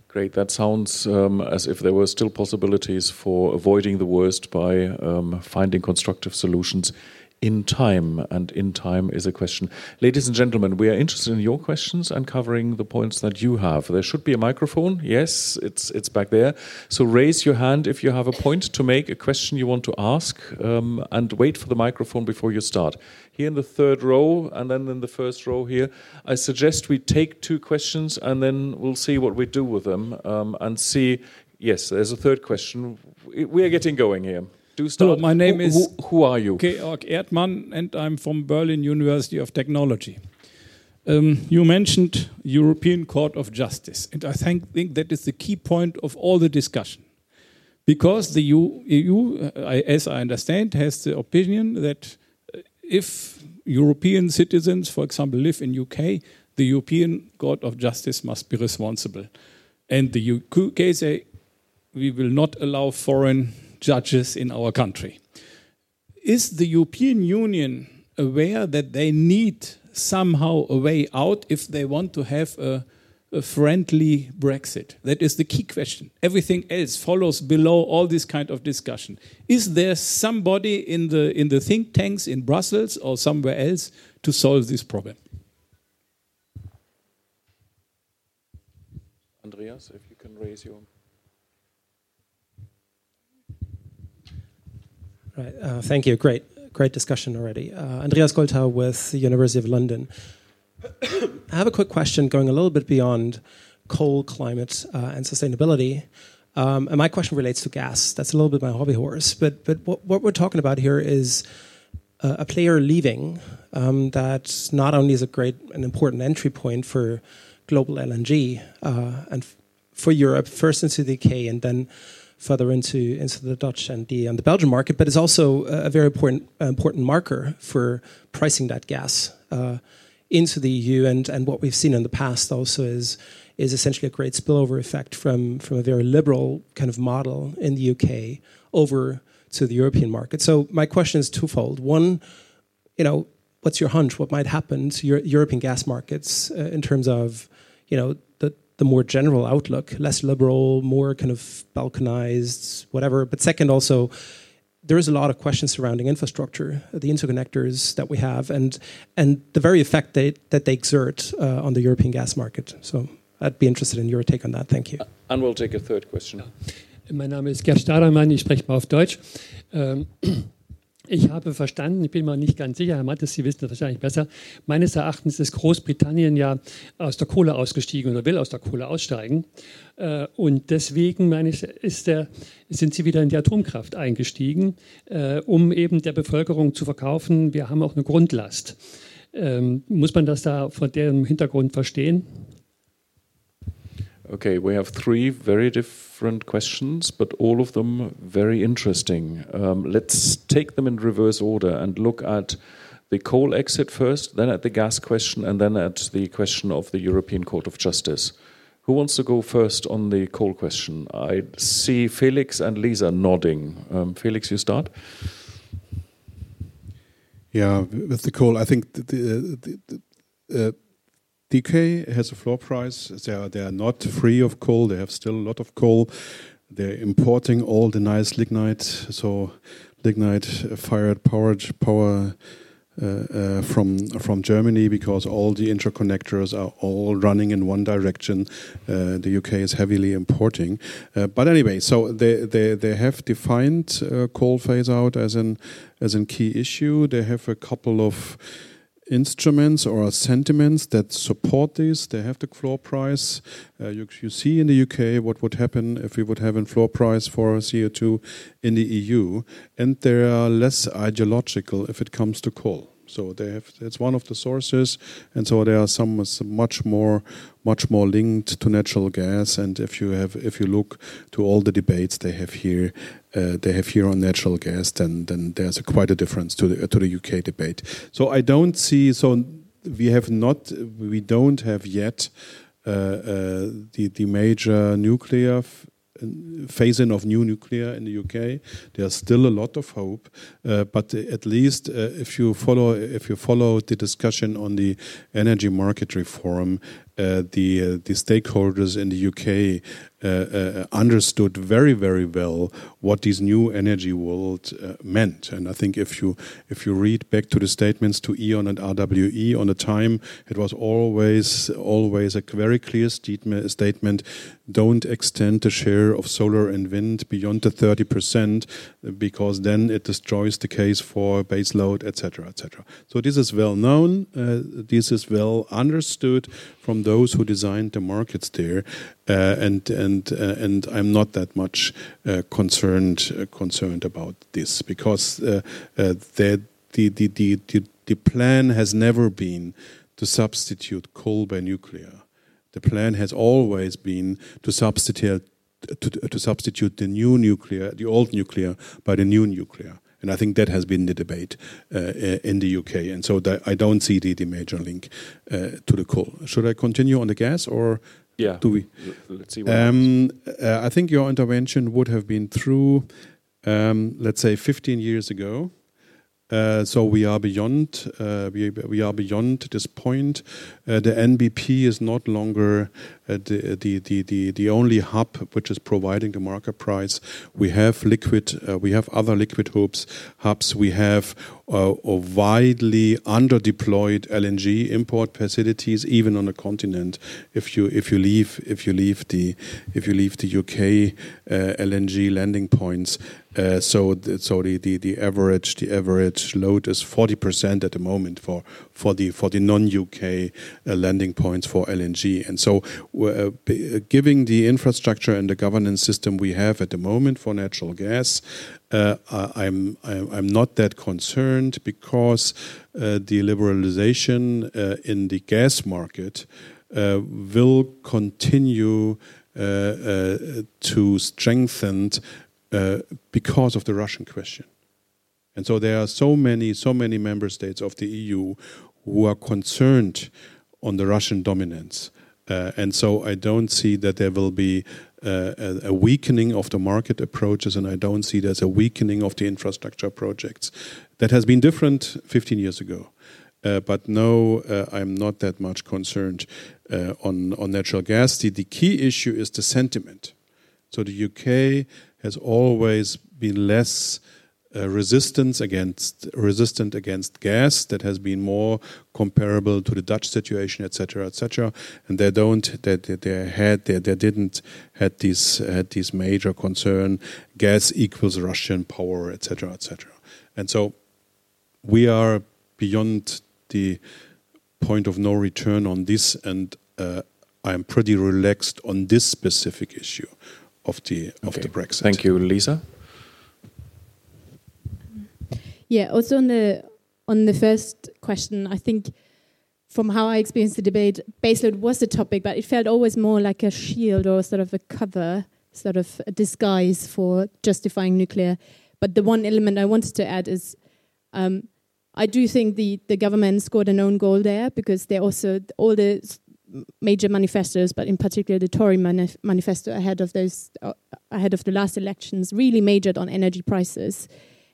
Great. That sounds um, as if there were still possibilities for avoiding the worst by um, finding constructive solutions, in time, and in time is a question. Ladies and gentlemen, we are interested in your questions and covering the points that you have. There should be a microphone. Yes, it's it's back there. So raise your hand if you have a point to make, a question you want to ask, um, and wait for the microphone before you start. Here in the third row, and then in the first row here, I suggest we take two questions and then we'll see what we do with them um, and see. Yes, there's a third question. We are getting going here do start. Hello, my name who, is who, who, are you? Georg Erdmann, and I'm from Berlin University of Technology. Um, you mentioned European Court of Justice, and I think, think, that is the key point of all the discussion. Because the EU, EU uh, as I understand, has the opinion that uh, if European citizens, for example, live in UK, the European Court of Justice must be responsible. And the UK say we will not allow foreign judges in our country. Is the European Union aware that they need somehow a way out if they want to have a, a, friendly Brexit? That is the key question. Everything else follows below all this kind of discussion. Is there somebody in the in the think tanks in Brussels or somewhere else to solve this problem? Andreas, if you can raise your Right. Uh, thank you. Great, great discussion already. Uh, Andreas Goldthau with the University of London. I have a quick question going a little bit beyond coal, climate, uh, and sustainability. Um, and my question relates to gas. That's a little bit my hobby horse. But but what, what we're talking about here is a player leaving um, that not only is a great and important entry point for global LNG uh, and for Europe, first into the UK and then further into into the Dutch and the and the Belgian market, but it's also a very important important marker for pricing that gas uh, into the EU. And and what we've seen in the past also is is essentially a great spillover effect from from a very liberal kind of model in the UK over to the European market. So my question is twofold. One, you know, what's your hunch? What might happen to your European gas markets uh, in terms of you know the more general outlook, less liberal, more kind of balkanized, whatever. But second, also, there is a lot of questions surrounding infrastructure, the interconnectors that we have, and and the very effect they, that they exert uh, on the European gas market. So I'd be interested in your take on that. Thank you. And we'll take a third question. Mein Name ist Gerd Stadermann, ich spreche mal auf Deutsch. Ich habe verstanden, ich bin mir nicht ganz sicher, Herr Mattes, Sie wissen das wahrscheinlich besser. Meines Erachtens ist Großbritannien ja aus der Kohle ausgestiegen oder will aus der Kohle aussteigen. Äh, und deswegen, meine ich, der, sind Sie wieder in die Atomkraft eingestiegen, äh, um eben der Bevölkerung zu verkaufen, wir haben auch eine Grundlast. Ähm, muss man das da vor dem Hintergrund verstehen? Okay, we have three very different questions, but all of them very interesting. Um, let's take them in reverse order and look at the coal exit first, then at the gas question, and then at the question of the European Court of Justice. Who wants to go first on the coal question? I see Felix and Lisa nodding. Um, Felix, you start. Yeah, with the coal, I think the, the, the uh, DK has a floor price. They are, they are not free of coal. They have still a lot of coal. They're importing all the nice lignite, so lignite fired power power uh, uh, from from Germany because all the interconnectors are all running in one direction. Uh, the UK is heavily importing, uh, but anyway, so they they, they have defined uh, coal phase out as an as a key issue. They have a couple of instruments or sentiments that support this. They have the floor price. Uh, you, you, see in the UK what would happen if we would have a floor price for CO2 in the EU, and they are less ideological if it comes to coal. So they have it's one of the sources, and so there are some much more much more linked to natural gas. And if you have if you look to all the debates they have here, uh, they have here on natural gas, then then there's a quite a difference to the to the UK debate. So I don't see so we have not we don't have yet uh, uh, the the major nuclear phase in of new nuclear in the UK. There's still a lot of hope, uh, but at least uh, if you follow if you follow the discussion on the energy market reform, uh, the uh, the stakeholders in the UK uh, uh, understood very very well what this new energy world uh, meant. And I think if you if you read back to the statements to E.ON and RWE on the time, it was always always a very clear statement. don't extend the share of solar and wind beyond the 30% because then it destroys the case for base load, etc., etc. So this is well known. Uh, this is well understood from those who designed the markets there, uh, and and uh, and I'm not that much uh, concerned uh, concerned about this because uh, the, the, the the the plan has never been to substitute coal by nuclear. The plan has always been to substitute to, to, substitute the new nuclear, the old nuclear, by the new nuclear. And I think that has been the debate uh, in the UK. And so I don't see the, the major link uh, to the coal. Should I continue on the gas or yeah. do we? Let's see. Um, uh, I think your intervention would have been through, um, let's say, 15 years ago. Uh, so we are beyond uh, we, we are beyond this point. Uh, the NBP is not longer the, the, the, the, the only hub which is providing the market price. We have liquid, uh, we have other liquid hubs. Hubs. We have uh, widely underdeployed LNG import facilities, even on the continent. If you if you leave if you leave the if you leave the UK LNG landing points, uh, so the, so the, the, the average the average load is 40% at the moment for for the for the non UK uh, landing points for LNG and so uh, giving the infrastructure and the governance system we have at the moment for natural gas uh, I'm, I'm not that concerned because uh, the liberalization uh, in the gas market will continue to strengthen uh, because of the Russian question. And so there are so many, so many member states of the EU who are concerned on the Russian dominance. Uh, and so I don't see that there will be uh, a, weakening of the market approaches, and I don't see there's a weakening of the infrastructure projects. That has been different 15 years ago. Uh, but no, uh, I'm not that much concerned uh, on, on natural gas. The, the key issue is the sentiment. So the UK has always been less uh, resistance against resistant against gas that has been more comparable to the Dutch situation, etc., etc. And they don't that they, they, had they, they didn't had this had this major concern gas equals Russian power, etc., etc. And so we are beyond the point of no return on this, and uh, I'm pretty relaxed on this specific issue of the of the Brexit. Thank you, Lisa. Yeah, also on the on the first question, I think from how I experienced the debate, baseload was a topic, but it felt always more like a shield or sort of a cover, sort of a disguise for justifying nuclear. But the one element I wanted to add is um, I do think the, the government scored an own goal there because they also, all the major manifestos, but in particular the Tory manif manifesto ahead of those uh, ahead of the last elections, really majored on energy prices,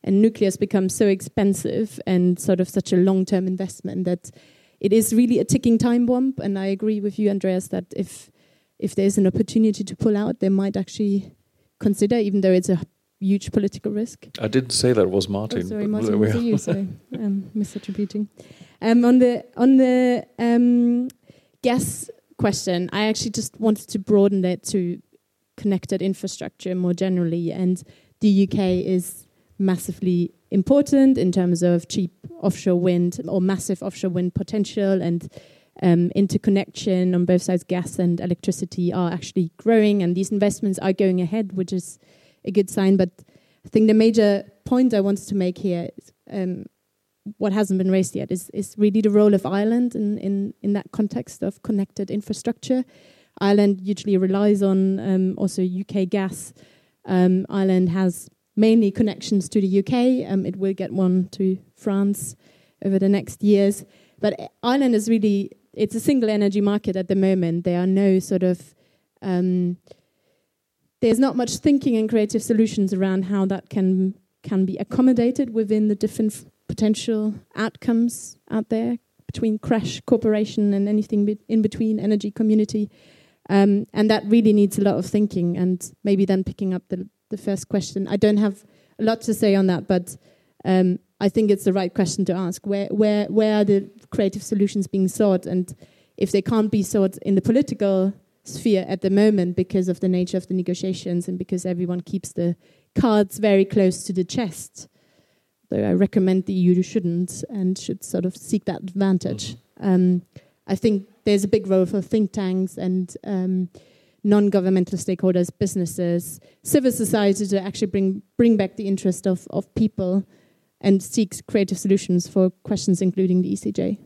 and nuclear has become so expensive and sort of such a long-term investment that it is really a ticking time bomb. And I agree with you, Andreas, that if if there's an opportunity to pull out, they might actually consider, even though it's a huge political risk. I didn't say that was Martin. Oh, sorry, Martin, was you? Sorry, um, misattributing. Um, on the on the um, gas question, I actually just wanted to broaden that to connected infrastructure more generally. And the UK is massively important in terms of cheap offshore wind or massive offshore wind potential and um, interconnection on both sides, gas and electricity are actually growing, and these investments are going ahead, which is a good sign. But I think the major point I wanted to make here is um, what hasn't been raised yet is, is really the role of Ireland in, in, in that context of connected infrastructure. Ireland usually relies on um, also UK gas. Um, Ireland has mainly connections to the UK. Um, it will get one to France over the next years. But Ireland is really, it's a single energy market at the moment. There are no sort of, um, there's not much thinking and creative solutions around how that can can be accommodated within the different potential outcomes out there, between crash corporation and anything be in between energy community. Um, and that really needs a lot of thinking. And maybe then picking up the, the first question, I don't have a lot to say on that, but um, I think it's the right question to ask. Where, where, where are the creative solutions being sought? And if they can't be sought in the political sphere at the moment because of the nature of the negotiations and because everyone keeps the cards very close to the chest, though I recommend the EU shouldn't and should sort of seek that advantage. Mm-hmm. Um, I think there's a big role for think tanks and um, non-governmental stakeholders, businesses, civil society to actually bring bring back the interest of, of people and seek creative solutions for questions including the ECJ.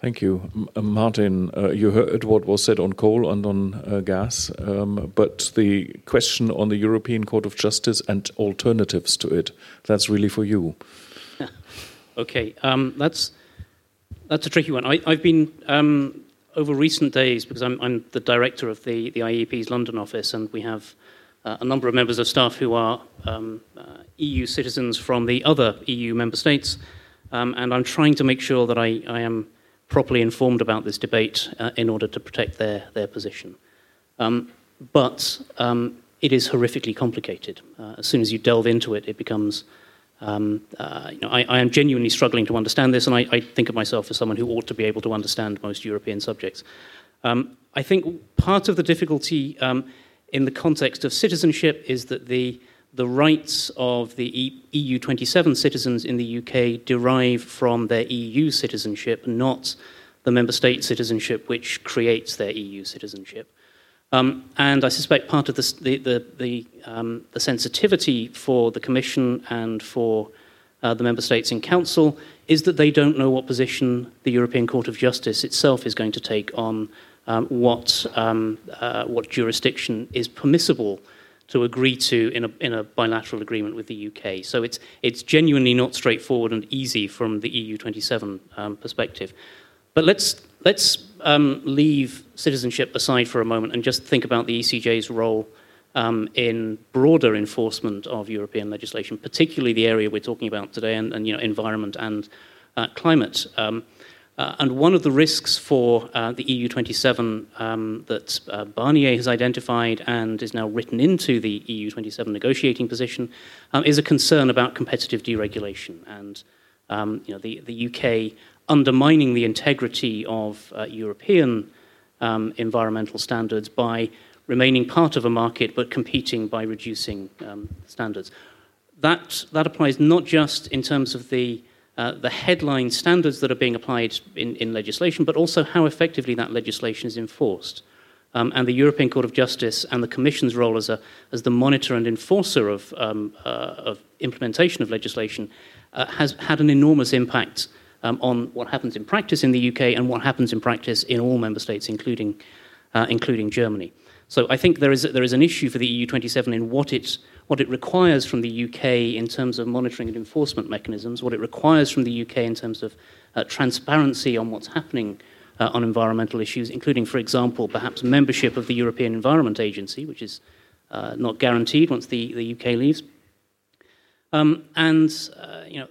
Thank you. Uh, Martin, uh, you heard what was said on coal and on uh, gas, um, but the question on the European Court of Justice and alternatives to it, that's really for you. okay, um, that's, that's a tricky one. I, have been, um, over recent days, because I'm, I'm, the director of the, the IEEP's London office, and we have uh, a number of members of staff who are um, uh, EU citizens from the other EU member states, um, and I'm trying to make sure that I, I am properly informed about this debate uh, in order to protect their, their position. Um, but um, it is horrifically complicated. Uh, as soon as you delve into it, it becomes. Um, uh, you know, I, I, am genuinely struggling to understand this, and I, I, think of myself as someone who ought to be able to understand most European subjects. Um, I think part of the difficulty um, in the context of citizenship is that the the rights of the EU 27 citizens in the UK derive from their EU citizenship, not the member state citizenship which creates their EU citizenship. Um, and I suspect part of the, the, the, the, um, the sensitivity for the Commission and for uh, the member states in Council is that they don't know what position the European Court of Justice itself is going to take on um, what, um, uh, what jurisdiction is permissible to agree to in a, in a bilateral agreement with the UK. So it's, it's genuinely not straightforward and easy from the EU27 um, perspective. But let's, let's um, leave citizenship aside for a moment and just think about the ECJ's role um, in broader enforcement of European legislation, particularly the area we're talking about today, and, and you know, environment and uh, climate. Um, uh, and one of the risks for uh, the EU27 um, that uh, Barnier has identified and is now written into the EU27 negotiating position um, is a concern about competitive deregulation and um, you know, the, the UK undermining the integrity of uh, European um, environmental standards by remaining part of a market but competing by reducing um, standards. That, that applies not just in terms of the uh, the headline standards that are being applied in, in, legislation, but also how effectively that legislation is enforced. Um, and the European Court of Justice and the Commission's role as, a, as the monitor and enforcer of, um, uh, of implementation of legislation uh, has had an enormous impact um, on what happens in practice in the UK and what happens in practice in all member states, including, uh, including Germany. So I think there is, there is an issue for the EU27 in what it, what it requires from the UK in terms of monitoring and enforcement mechanisms, what it requires from the UK in terms of uh, transparency on what's happening uh, on environmental issues, including, for example, perhaps membership of the European Environment Agency, which is uh, not guaranteed once the, the UK leaves. Um, and, uh, you know,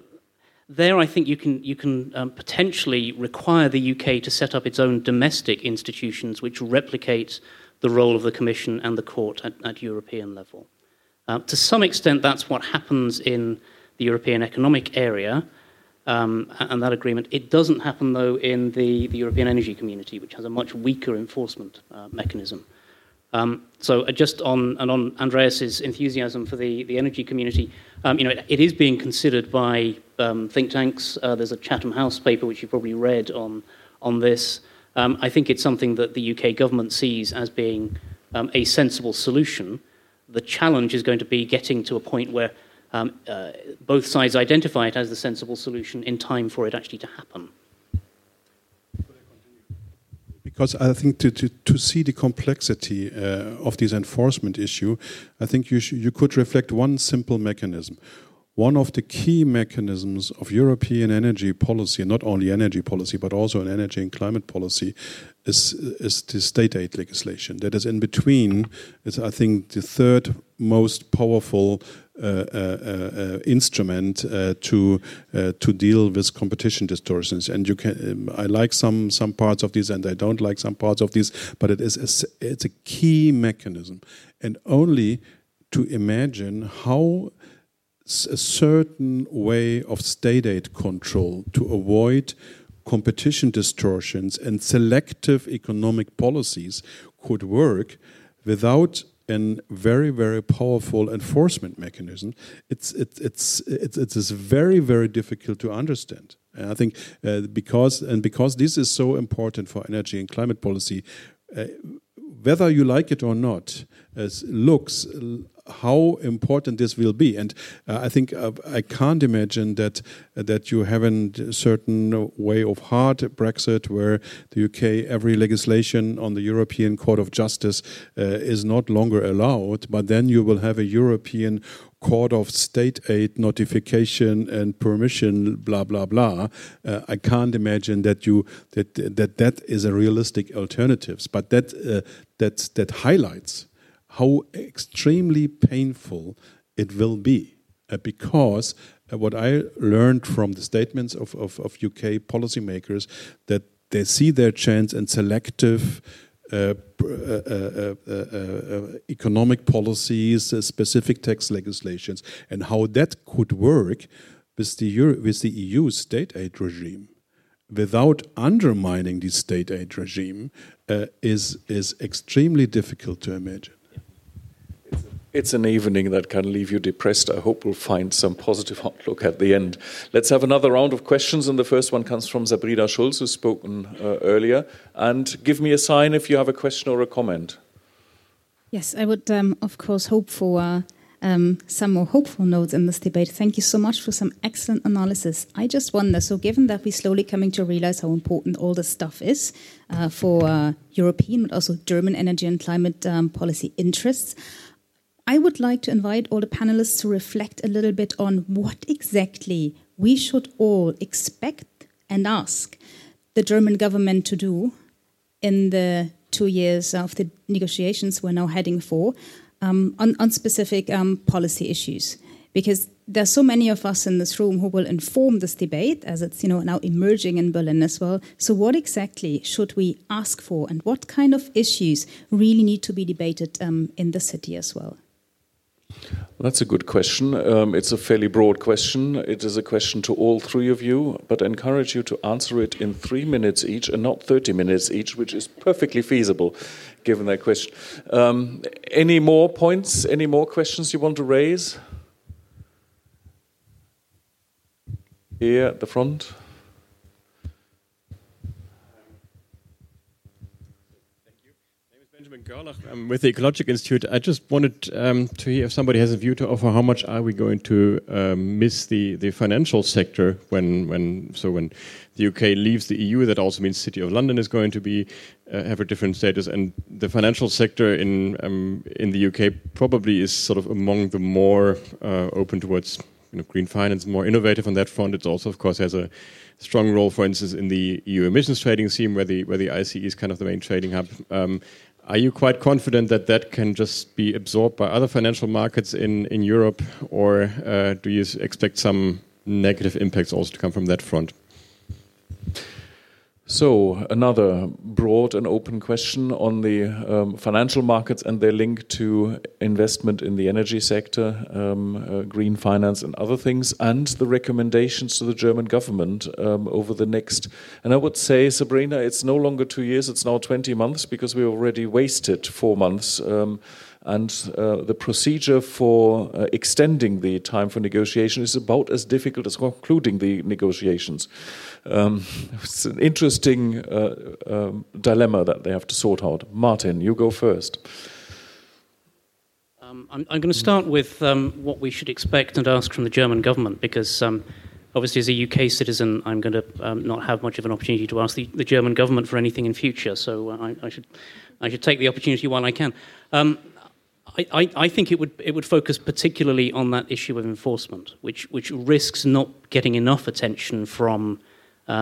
there I think you can, you can um, potentially require the UK to set up its own domestic institutions which replicate the role of the Commission and the Court at, at European level. Uh, to some extent, that's what happens in the European Economic Area um, and that agreement. It doesn't happen, though, in the, the European Energy Community, which has a much weaker enforcement uh, mechanism. Um, so, uh, just on and on Andreas's enthusiasm for the, the energy community, um, you know, it, it is being considered by um, think tanks. Uh, there's a Chatham House paper which you've probably read on on this. Um, I think it's something that the UK government sees as being um, a sensible solution. The challenge is going to be getting to a point where um, uh, both sides identify it as the sensible solution in time for it actually to happen. Because I think to, to, to see the complexity uh, of this enforcement issue, I think you, you could reflect one simple mechanism one of the key mechanisms of European energy policy, not only energy policy, but also in energy and climate policy, is, is the state aid legislation. That is in between, is I think the third most powerful uh, uh, instrument to to deal with competition distortions. And you can, um, I like some some parts of this, and I don't like some parts of this, but it is a, it's a key mechanism, and only to imagine how a certain way of state aid control to avoid competition distortions and selective economic policies could work without a very very powerful enforcement mechanism. It's it, it's it's it is very very difficult to understand. And i think uh, because and because this is so important for energy and climate policy uh, whether you like it or not looks how important this will be. And uh, I think uh, I can't imagine that uh, that you have a certain way of hard Brexit where the UK every legislation on the European Court of Justice uh, is not longer allowed, but then you will have a European court of state aid notification and permission blah blah blah uh, i can't imagine that you that that that is a realistic alternatives but that uh, that that highlights how extremely painful it will be. Uh, because uh, what I learned from the statements of, of, of, UK policymakers that they see their chance in selective uh, uh, uh, uh economic policies, specific tax legislations, and how that could work with the, Euro with the EU state aid regime without undermining the state aid regime is, is extremely difficult to imagine. It's an evening that can leave you depressed. I hope we'll find some positive outlook at the end. Let's have another round of questions, and the first one comes from Sabrina Schulz, who's spoken uh, earlier. And give me a sign if you have a question or a comment. Yes, I would, um, of course, hope for uh, um, some more hopeful notes in this debate. Thank you so much for some excellent analysis. I just wonder so, given that we're slowly coming to realize how important all this stuff is uh, for uh, European but also German energy and climate um, policy interests, I would like to invite all the panelists to reflect a little bit on what exactly we should all expect and ask the German government to do in the two years of the negotiations we're now heading for um, on, on, specific um, policy issues. Because there are so many of us in this room who will inform this debate as it's you know now emerging in Berlin as well. So what exactly should we ask for and what kind of issues really need to be debated um, in the city as well? That's a good question. Um, it's a fairly broad question. It is a question to all three of you, but I encourage you to answer it in three minutes each and not 30 minutes each, which is perfectly feasible given that question. Um, any more points, any more questions you want to raise? Here at the front. Gerlach um, with the Ecologic Institute. I just wanted um, to hear if somebody has a view to offer how much are we going to um, miss the, the financial sector when when so when the UK leaves the EU. That also means City of London is going to be uh, have a different status, and the financial sector in um, in the UK probably is sort of among the more uh, open towards you know, green finance, more innovative on that front. It also, of course, has a strong role, for instance, in the EU emissions trading scheme, where the where the ICE is kind of the main trading hub. Um, are you quite confident that that can just be absorbed by other financial markets in, in Europe, or uh, do you expect some negative impacts also to come from that front? So, another broad and open question on the um, financial markets and their link to investment in the energy sector, um, uh, green finance, and other things, and the recommendations to the German government um, over the next. And I would say, Sabrina, it's no longer two years, it's now 20 months because we already wasted four months. Um, and uh, the procedure for uh, extending the time for negotiation is about as difficult as concluding the negotiations. Um, it's an interesting uh, um, dilemma that they have to sort out. Martin, you go first. Um, I'm, I'm, going to start with um, what we should expect and ask from the German government because um, obviously, as a UK citizen, I'm going to um, not have much of an opportunity to ask the, the German government for anything in future. So uh, I, I, should I should take the opportunity while I can. I, I, think it would it would focus particularly on that issue of enforcement, which which risks not getting enough attention from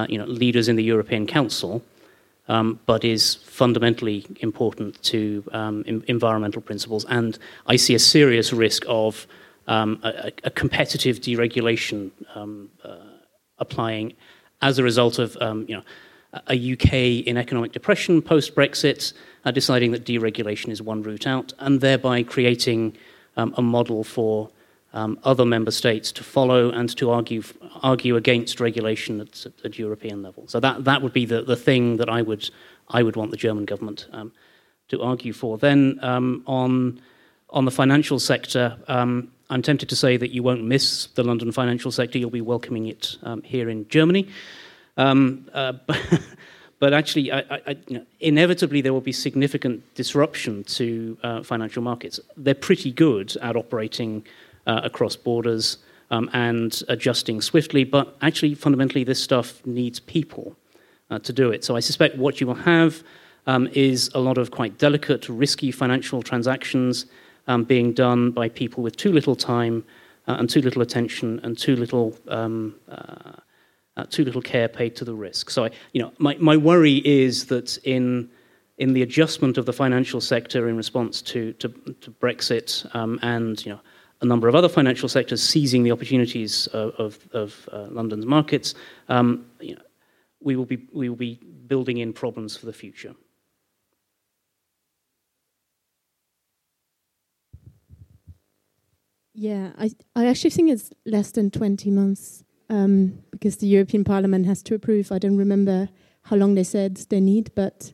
you know, leaders in the European Council, um, but is fundamentally important to um, in, environmental principles. And I see a serious risk of um, a, a, competitive deregulation um, uh, applying as a result of um, you know a UK in economic depression post Brexit, uh, deciding that deregulation is one route out, and thereby creating um, a model for um, other member states to follow and to argue argue against regulation at, at, European level. So that that would be the, the thing that I would I would want the German government um, to argue for. Then um, on on the financial sector. Um, I'm tempted to say that you won't miss the London financial sector. You'll be welcoming it um, here in Germany. Um, uh, but actually, I, I, you know, inevitably, there will be significant disruption to uh, financial markets. They're pretty good at operating uh, across borders um, and adjusting swiftly, but actually, fundamentally, this stuff needs people uh, to do it. So I suspect what you will have um, is a lot of quite delicate, risky financial transactions um, being done by people with too little time uh, and too little attention and too little um, uh, uh, too little care paid to the risk. So, I, you know, my, my worry is that in in the adjustment of the financial sector in response to to, to Brexit um, and you know a number of other financial sectors seizing the opportunities of, of, of uh, London's markets, um, you know, we will be we will be building in problems for the future. Yeah, I I actually think it's less than twenty months um, because the European Parliament has to approve. I don't remember how long they said they need, but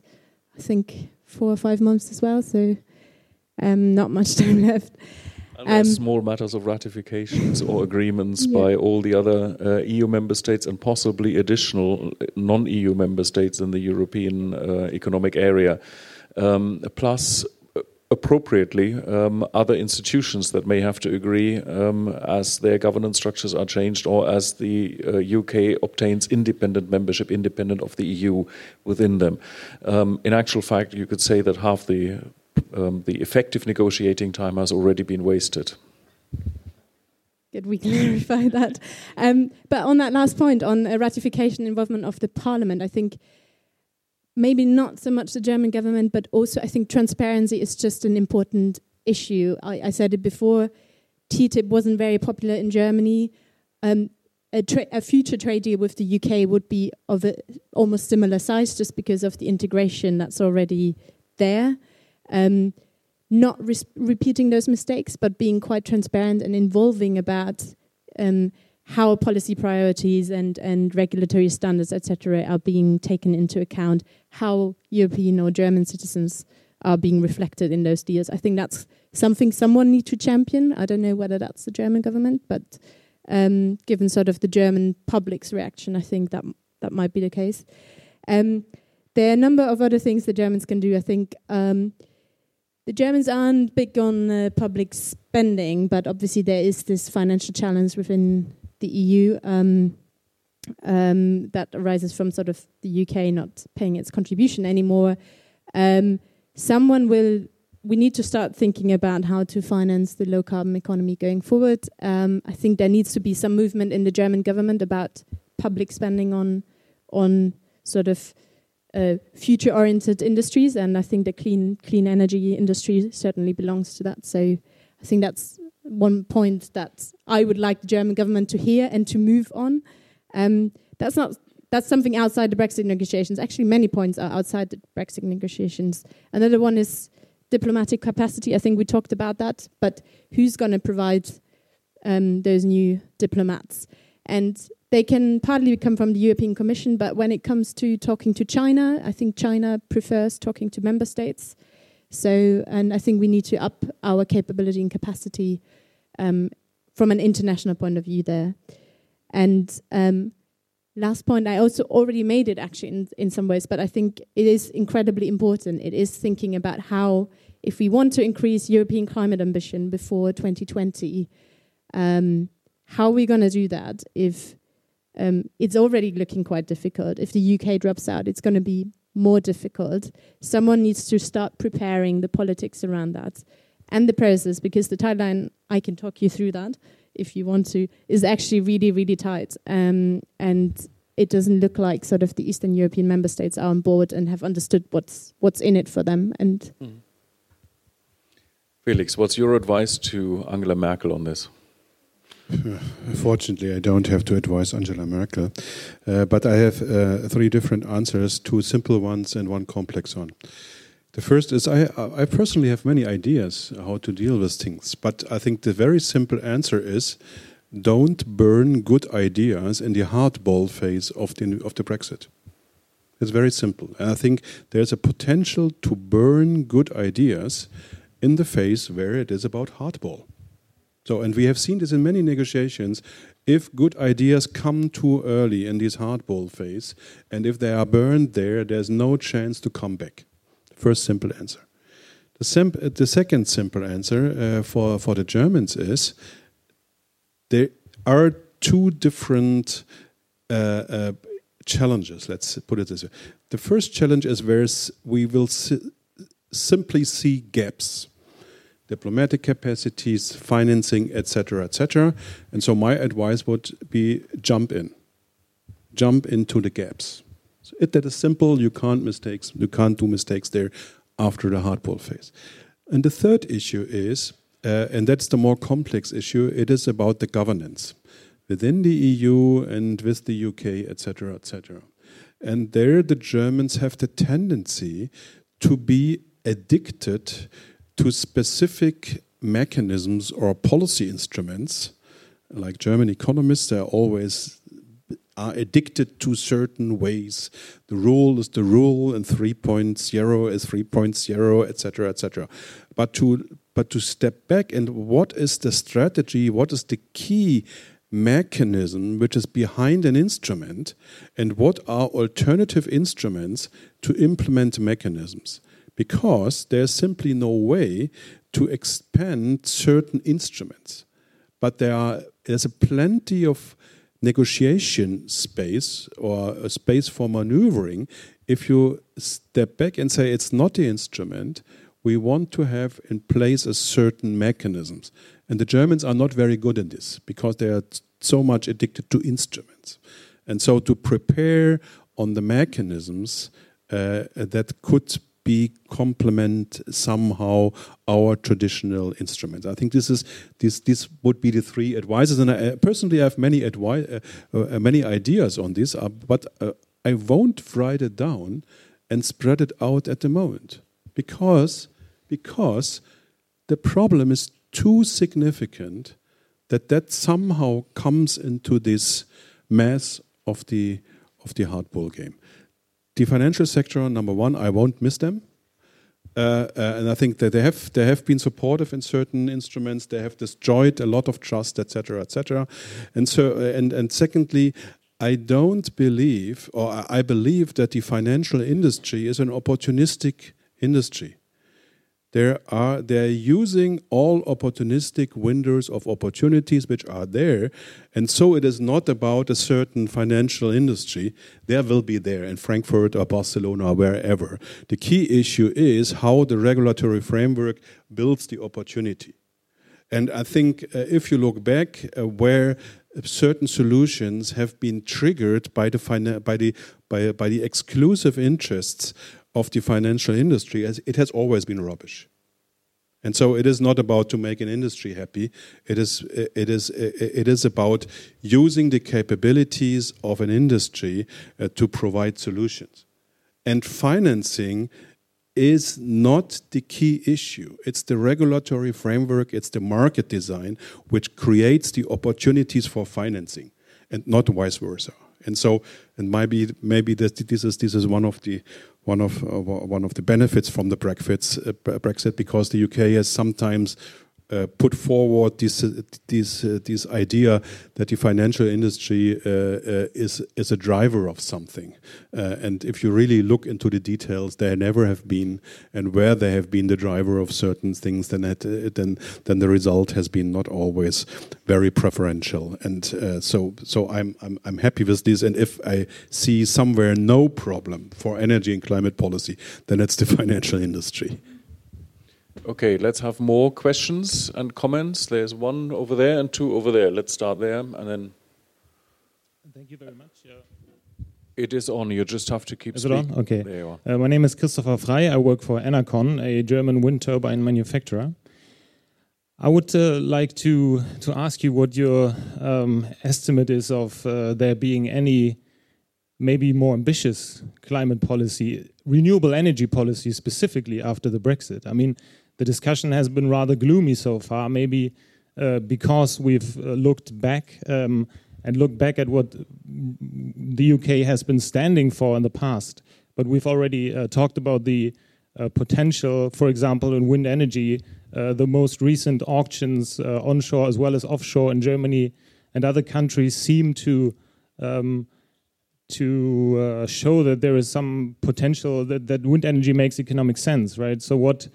I think four or five months as well. So um, not much time left. Um, small matters of ratifications or agreements yeah. by all the other uh, EU member states and possibly additional non-EU member states in the European uh, economic area. Um, plus appropriately um, other institutions that may have to agree um, as their governance structures are changed or as the uh, UK obtains independent membership, independent of the EU within them. Um, in actual fact, you could say that half the um, the effective negotiating time has already been wasted. Good, we clarify that. Um, but on that last point, on ratification involvement of the Parliament, I think maybe not so much the German government, but also I think transparency is just an important issue. I, I said it before. TTIP wasn't very popular in Germany. Um, a, a, future trade deal with the UK would be of a almost similar size, just because of the integration that's already there. Um, not repeating those mistakes, but being quite transparent and involving about um, how policy priorities and, and regulatory standards, etc., are being taken into account, how European or German citizens are being reflected in those deals. I think that's something someone needs to champion. I don't know whether that's the German government, but um, given sort of the German public's reaction, I think that that might be the case. Um, there are a number of other things the Germans can do. I think um, the Germans aren't big on uh, public spending, but obviously there is this financial challenge within the EU um, um, that arises from sort of the UK not paying its contribution anymore. Um, someone will. We need to start thinking about how to finance the low carbon economy going forward. Um, I think there needs to be some movement in the German government about public spending on on sort of uh, future oriented industries, and I think the clean clean energy industry certainly belongs to that. So I think that's one point that I would like the German government to hear and to move on. Um, that's not that's something outside the Brexit negotiations. Actually, many points are outside the Brexit negotiations. Another one is diplomatic capacity. I think we talked about that, but who's going to provide um, those new diplomats? And they can partly come from the European Commission, but when it comes to talking to China, I think China prefers talking to member states. So, and I think we need to up our capability and capacity um, from an international point of view there. And um, last point, I also already made it actually in, in some ways, but I think it is incredibly important. It is thinking about how, if we want to increase European climate ambition before 2020, um, how are we going to do that if um, it's already looking quite difficult? If the UK drops out, it's going to be more difficult. Someone needs to start preparing the politics around that and the process because the timeline, I can talk you through that if you want to, is actually really, really tight. Um, and it doesn't look like sort of the Eastern European member states are on board and have understood what's what's in it for them. And mm. Felix, what's your advice to Angela Merkel on this? Fortunately, I don't have to advise Angela Merkel, uh, but I have uh, three different answers: two simple ones and one complex one. The first is I, I personally have many ideas how to deal with things, but I think the very simple answer is don't burn good ideas in the hardball phase of the of the Brexit. It's very simple, and I think there's a potential to burn good ideas in the phase where it is about hardball. So, and we have seen this in many negotiations. If good ideas come too early in this hardball phase, and if they are burned there, there's no chance to come back. First simple answer. The, simp- the second simple answer uh, for, for the Germans is there are two different uh, uh, challenges, let's put it this way. The first challenge is where we will si- simply see gaps diplomatic capacities, financing, etc., etc. And so my advice would be jump in, jump into the gaps. So it, that is simple. You can't mistakes. You can't do mistakes there after the hardball phase. And the third issue is, uh, and that's the more complex issue. It is about the governance within the EU and with the UK, etc., etc. And there, the Germans have the tendency to be addicted to specific mechanisms or policy instruments. Like German economists, they are always are addicted to certain ways. The rule is the rule, and 3.0 is 3.0, etc., etc. But to but to step back and what is the strategy? What is the key mechanism which is behind an instrument, and what are alternative instruments to implement mechanisms? Because there's simply no way to expand certain instruments. But there are there's a plenty of negotiation space or a space for maneuvering. If you step back and say it's not the instrument we want to have in place a certain mechanisms. And the germans are not very good in this because they are so much addicted to instruments. And so to prepare on the mechanisms uh, that could be complement somehow our traditional instruments. I think this is this this would be the three advices, and I, personally I have many advice, uh, uh, many ideas on this, uh, but uh, I won't write it down and spread it out at the moment because because the problem is too significant that that somehow comes into this mess of the of the hardball game. The financial sector, number one, I won't miss them. Uh, uh, and I think that they have they have been supportive in certain instruments. They have destroyed a lot of trust, etc., etc. And so, uh, and and secondly, I don't believe, or I believe that the financial industry is an opportunistic industry. There are they're using all opportunistic windows of opportunities which are there, and so it is not about a certain financial industry. There will be there in Frankfurt or Barcelona or wherever. The key issue is how the regulatory framework builds the opportunity. And I think uh, if you look back, uh, where certain solutions have been triggered by the by the by, by the exclusive interests of the financial industry as it has always been rubbish. And so it is not about to make an industry happy. It is, it is, it is about using the capabilities of an industry uh, to provide solutions. And financing is not the key issue. It's the regulatory framework, it's the market design which creates the opportunities for financing and not vice versa. And so, and maybe maybe this, this is this is one of the one of uh, one of the benefits from the Brexit, uh, Brexit because the UK has sometimes uh, put forward this uh, this uh, this idea that the financial industry uh, is is a driver of something, and if you really look into the details, they never have been, and where they have been the driver of certain things, then it, then then the result has been not always very preferential, and so so I'm, I'm I'm happy with this, and if I see somewhere no problem for energy and climate policy, then it's the financial industry. Okay, let's have more questions and comments. There's one over there and two over there. Let's start there and then. Thank you very much. Yeah. It is on. You just have to keep is speaking. It on? Okay. Uh, my name is Christopher Frey. I work for Enercon, a German wind turbine manufacturer. I would uh, like to to ask you what your um, estimate is of uh, there being any maybe more ambitious climate policy, renewable energy policy specifically after the Brexit. I mean, the discussion has been rather gloomy so far. Maybe uh, because we've uh, looked back um, and looked back at what the UK has been standing for in the past. But we've already uh, talked about the uh, potential, for example, in wind energy. Uh, the most recent auctions uh, onshore as well as offshore in Germany and other countries seem to um, to show that there is some potential that, that wind energy makes economic sense, right? So what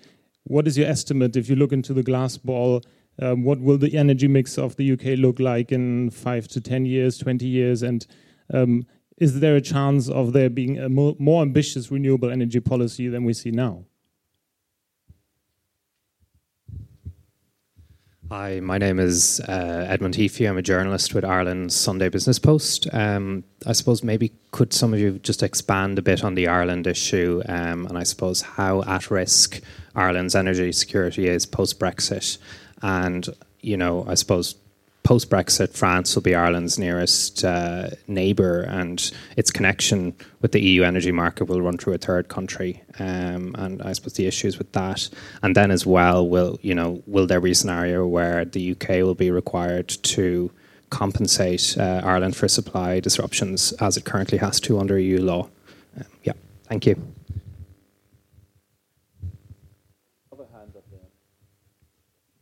what is your estimate if you look into the glass ball? Um, what will the energy mix of the UK look like in five to 10 years, 20 years? And um, is there a chance of there being a more, more, ambitious renewable energy policy than we see now? Hi, my name is uh, Edmund Heaphy. I'm a journalist with Ireland's Sunday Business Post. Um, I suppose maybe could some of you just expand a bit on the Ireland issue um, and I suppose how at risk Ireland's energy security is post Brexit and, you know, I suppose post Brexit, France will be Ireland's nearest uh, neighbour, and its connection with the EU energy market will run through a third country. Um, and I suppose the issues with that, and then as well, will you know, will there be a scenario where the UK will be required to compensate uh, Ireland for supply disruptions as it currently has to under EU law? Um, yeah, thank you.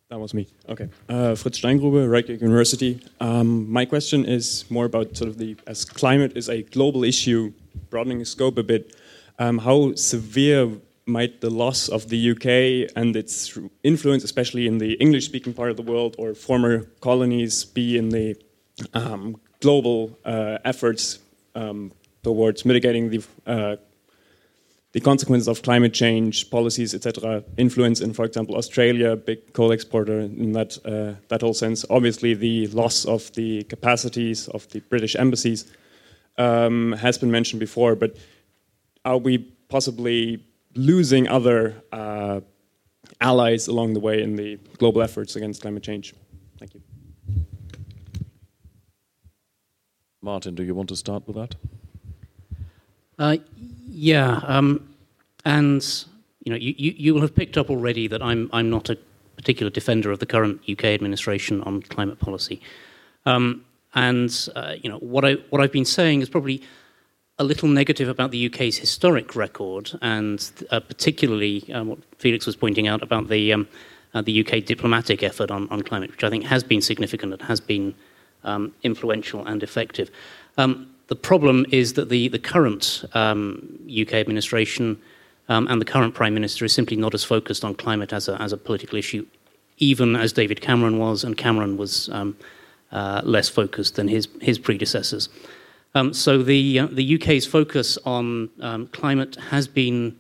That was me. Okay. Uh, Fritz Steingrube, Radcliffe University. Um, my question is more about sort of the as climate is a global issue, broadening the scope a bit. Um, how severe might the loss of the UK and its influence, especially in the English-speaking part of the world or former colonies, be in the um, global uh, efforts um, towards mitigating the uh, the consequences of climate change, policies, etc., influence in, for example, Australia, big coal exporter in that uh, that whole sense. Obviously, the loss of the capacities of the British embassies um, has been mentioned before, but are we possibly losing other uh, allies along the way in the global efforts against climate change? Thank you. Martin, do you want to start with that? Uh, yeah, um, and you know, you, you, you, will have picked up already that I'm I'm not a particular defender of the current UK administration on climate policy, um, and uh, you know what I what I've been saying is probably a little negative about the UK's historic record, and uh, particularly um, what Felix was pointing out about the um, uh, the UK diplomatic effort on, on climate, which I think has been significant and has been um, influential and effective. Um, the problem is that the, the current um, UK administration um, and the current Prime Minister is simply not as focused on climate as a, as a political issue, even as David Cameron was, and Cameron was um, uh, less focused than his, his predecessors. Um, so the, uh, the UK's focus on um, climate has been,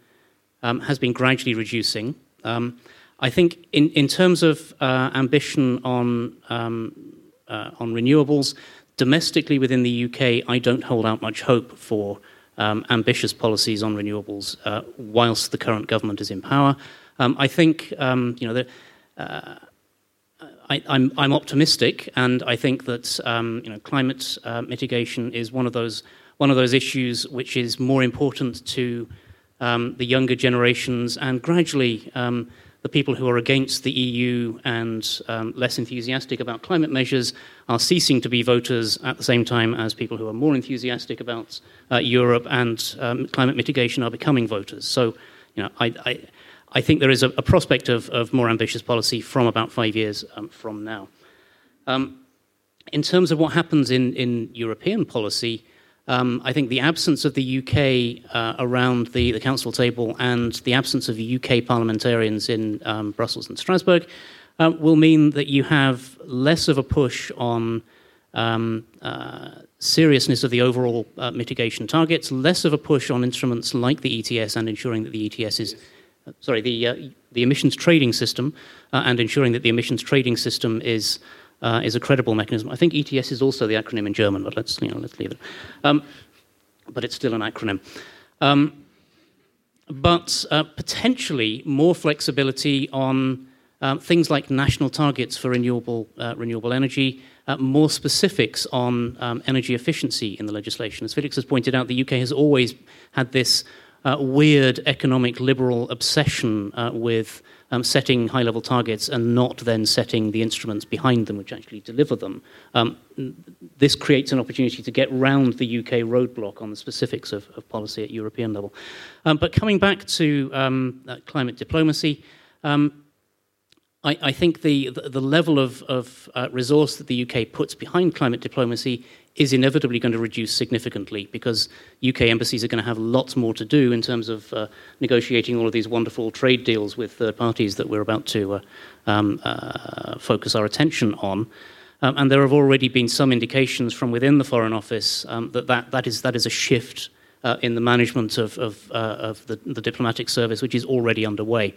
um, has been gradually reducing. I think in, in terms of uh, ambition on, uh, on renewables, domestically within the UK, I don't hold out much hope for um, ambitious policies on renewables uh, whilst the current government is in power. Um, I think um, you know uh, I, am optimistic, and I think that um, you know climate uh, mitigation is one of those one of those issues which is more important to um, the younger generations, and gradually um, the people who are against the EU and um, less enthusiastic about climate measures are ceasing to be voters at the same time as people who are more enthusiastic about uh, Europe and um, climate mitigation are becoming voters. So, you know, I, I, I think there is a, a prospect of, of, more ambitious policy from about five years um, from now. Um, in terms of what happens in, in European policy, um, I think the absence of the UK uh, around the, the council table and the absence of UK parliamentarians in um, Brussels and Strasbourg uh, will mean that you have less of a push on um, uh, seriousness of the overall uh, mitigation targets, less of a push on instruments like the ETS and ensuring that the ETS is, uh, sorry, the, uh, the emissions trading system and ensuring that the emissions trading system is uh, is a credible mechanism. I think ETS is also the acronym in German, but let's you know let's leave it. Um, but it's still an acronym. Um, but uh, potentially more flexibility on um, things like national targets for renewable, uh, renewable energy, uh, more specifics on um, energy efficiency in the legislation. As Felix has pointed out, the UK has always had this uh, weird economic liberal obsession uh, with um, setting high level targets and not then setting the instruments behind them which actually deliver them. Um, this creates an opportunity to get round the UK roadblock on the specifics of, of policy at European level. Um, but coming back to um, uh, climate diplomacy, um, I, I, think the, the, the level of, of uh, resource that the UK puts behind climate diplomacy is inevitably going to reduce significantly because UK embassies are going to have lots more to do in terms of uh, negotiating all of these wonderful trade deals with third parties that we're about to uh, um, uh, focus our attention on. Um, and there have already been some indications from within the Foreign Office um, that, that that is, that is a shift uh, in the management of, of, uh, of the, the, diplomatic service, which is already underway.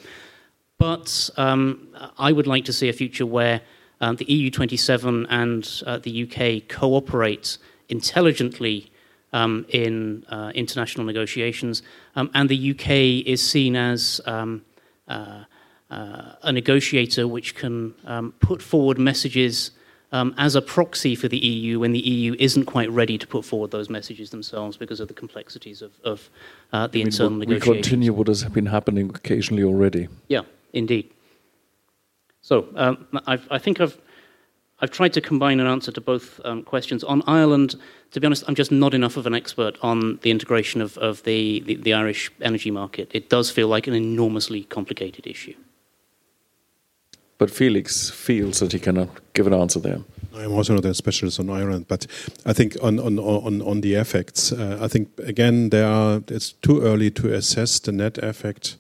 But um, I would like to see a future where um, the EU27 and uh, the UK cooperate intelligently um, in uh, international negotiations, um, and the UK is seen as um, uh, uh, a negotiator which can um, put forward messages um, as a proxy for the EU when the EU isn't quite ready to put forward those messages themselves because of the complexities of, of uh, the I mean, internal we, negotiations. We continue what has been happening occasionally already. Yeah, indeed. So um, i think I've, I've tried to combine an answer to both um, questions. On Ireland, to be honest, I'm just not enough of an expert on the integration of, of the, the, the Irish energy market. It does feel like an enormously complicated issue. But Felix feels that he cannot give an answer there. I'm also not a specialist on Ireland, but I think on on on, on the effects, uh, I think again there are. It's too early to assess the net effect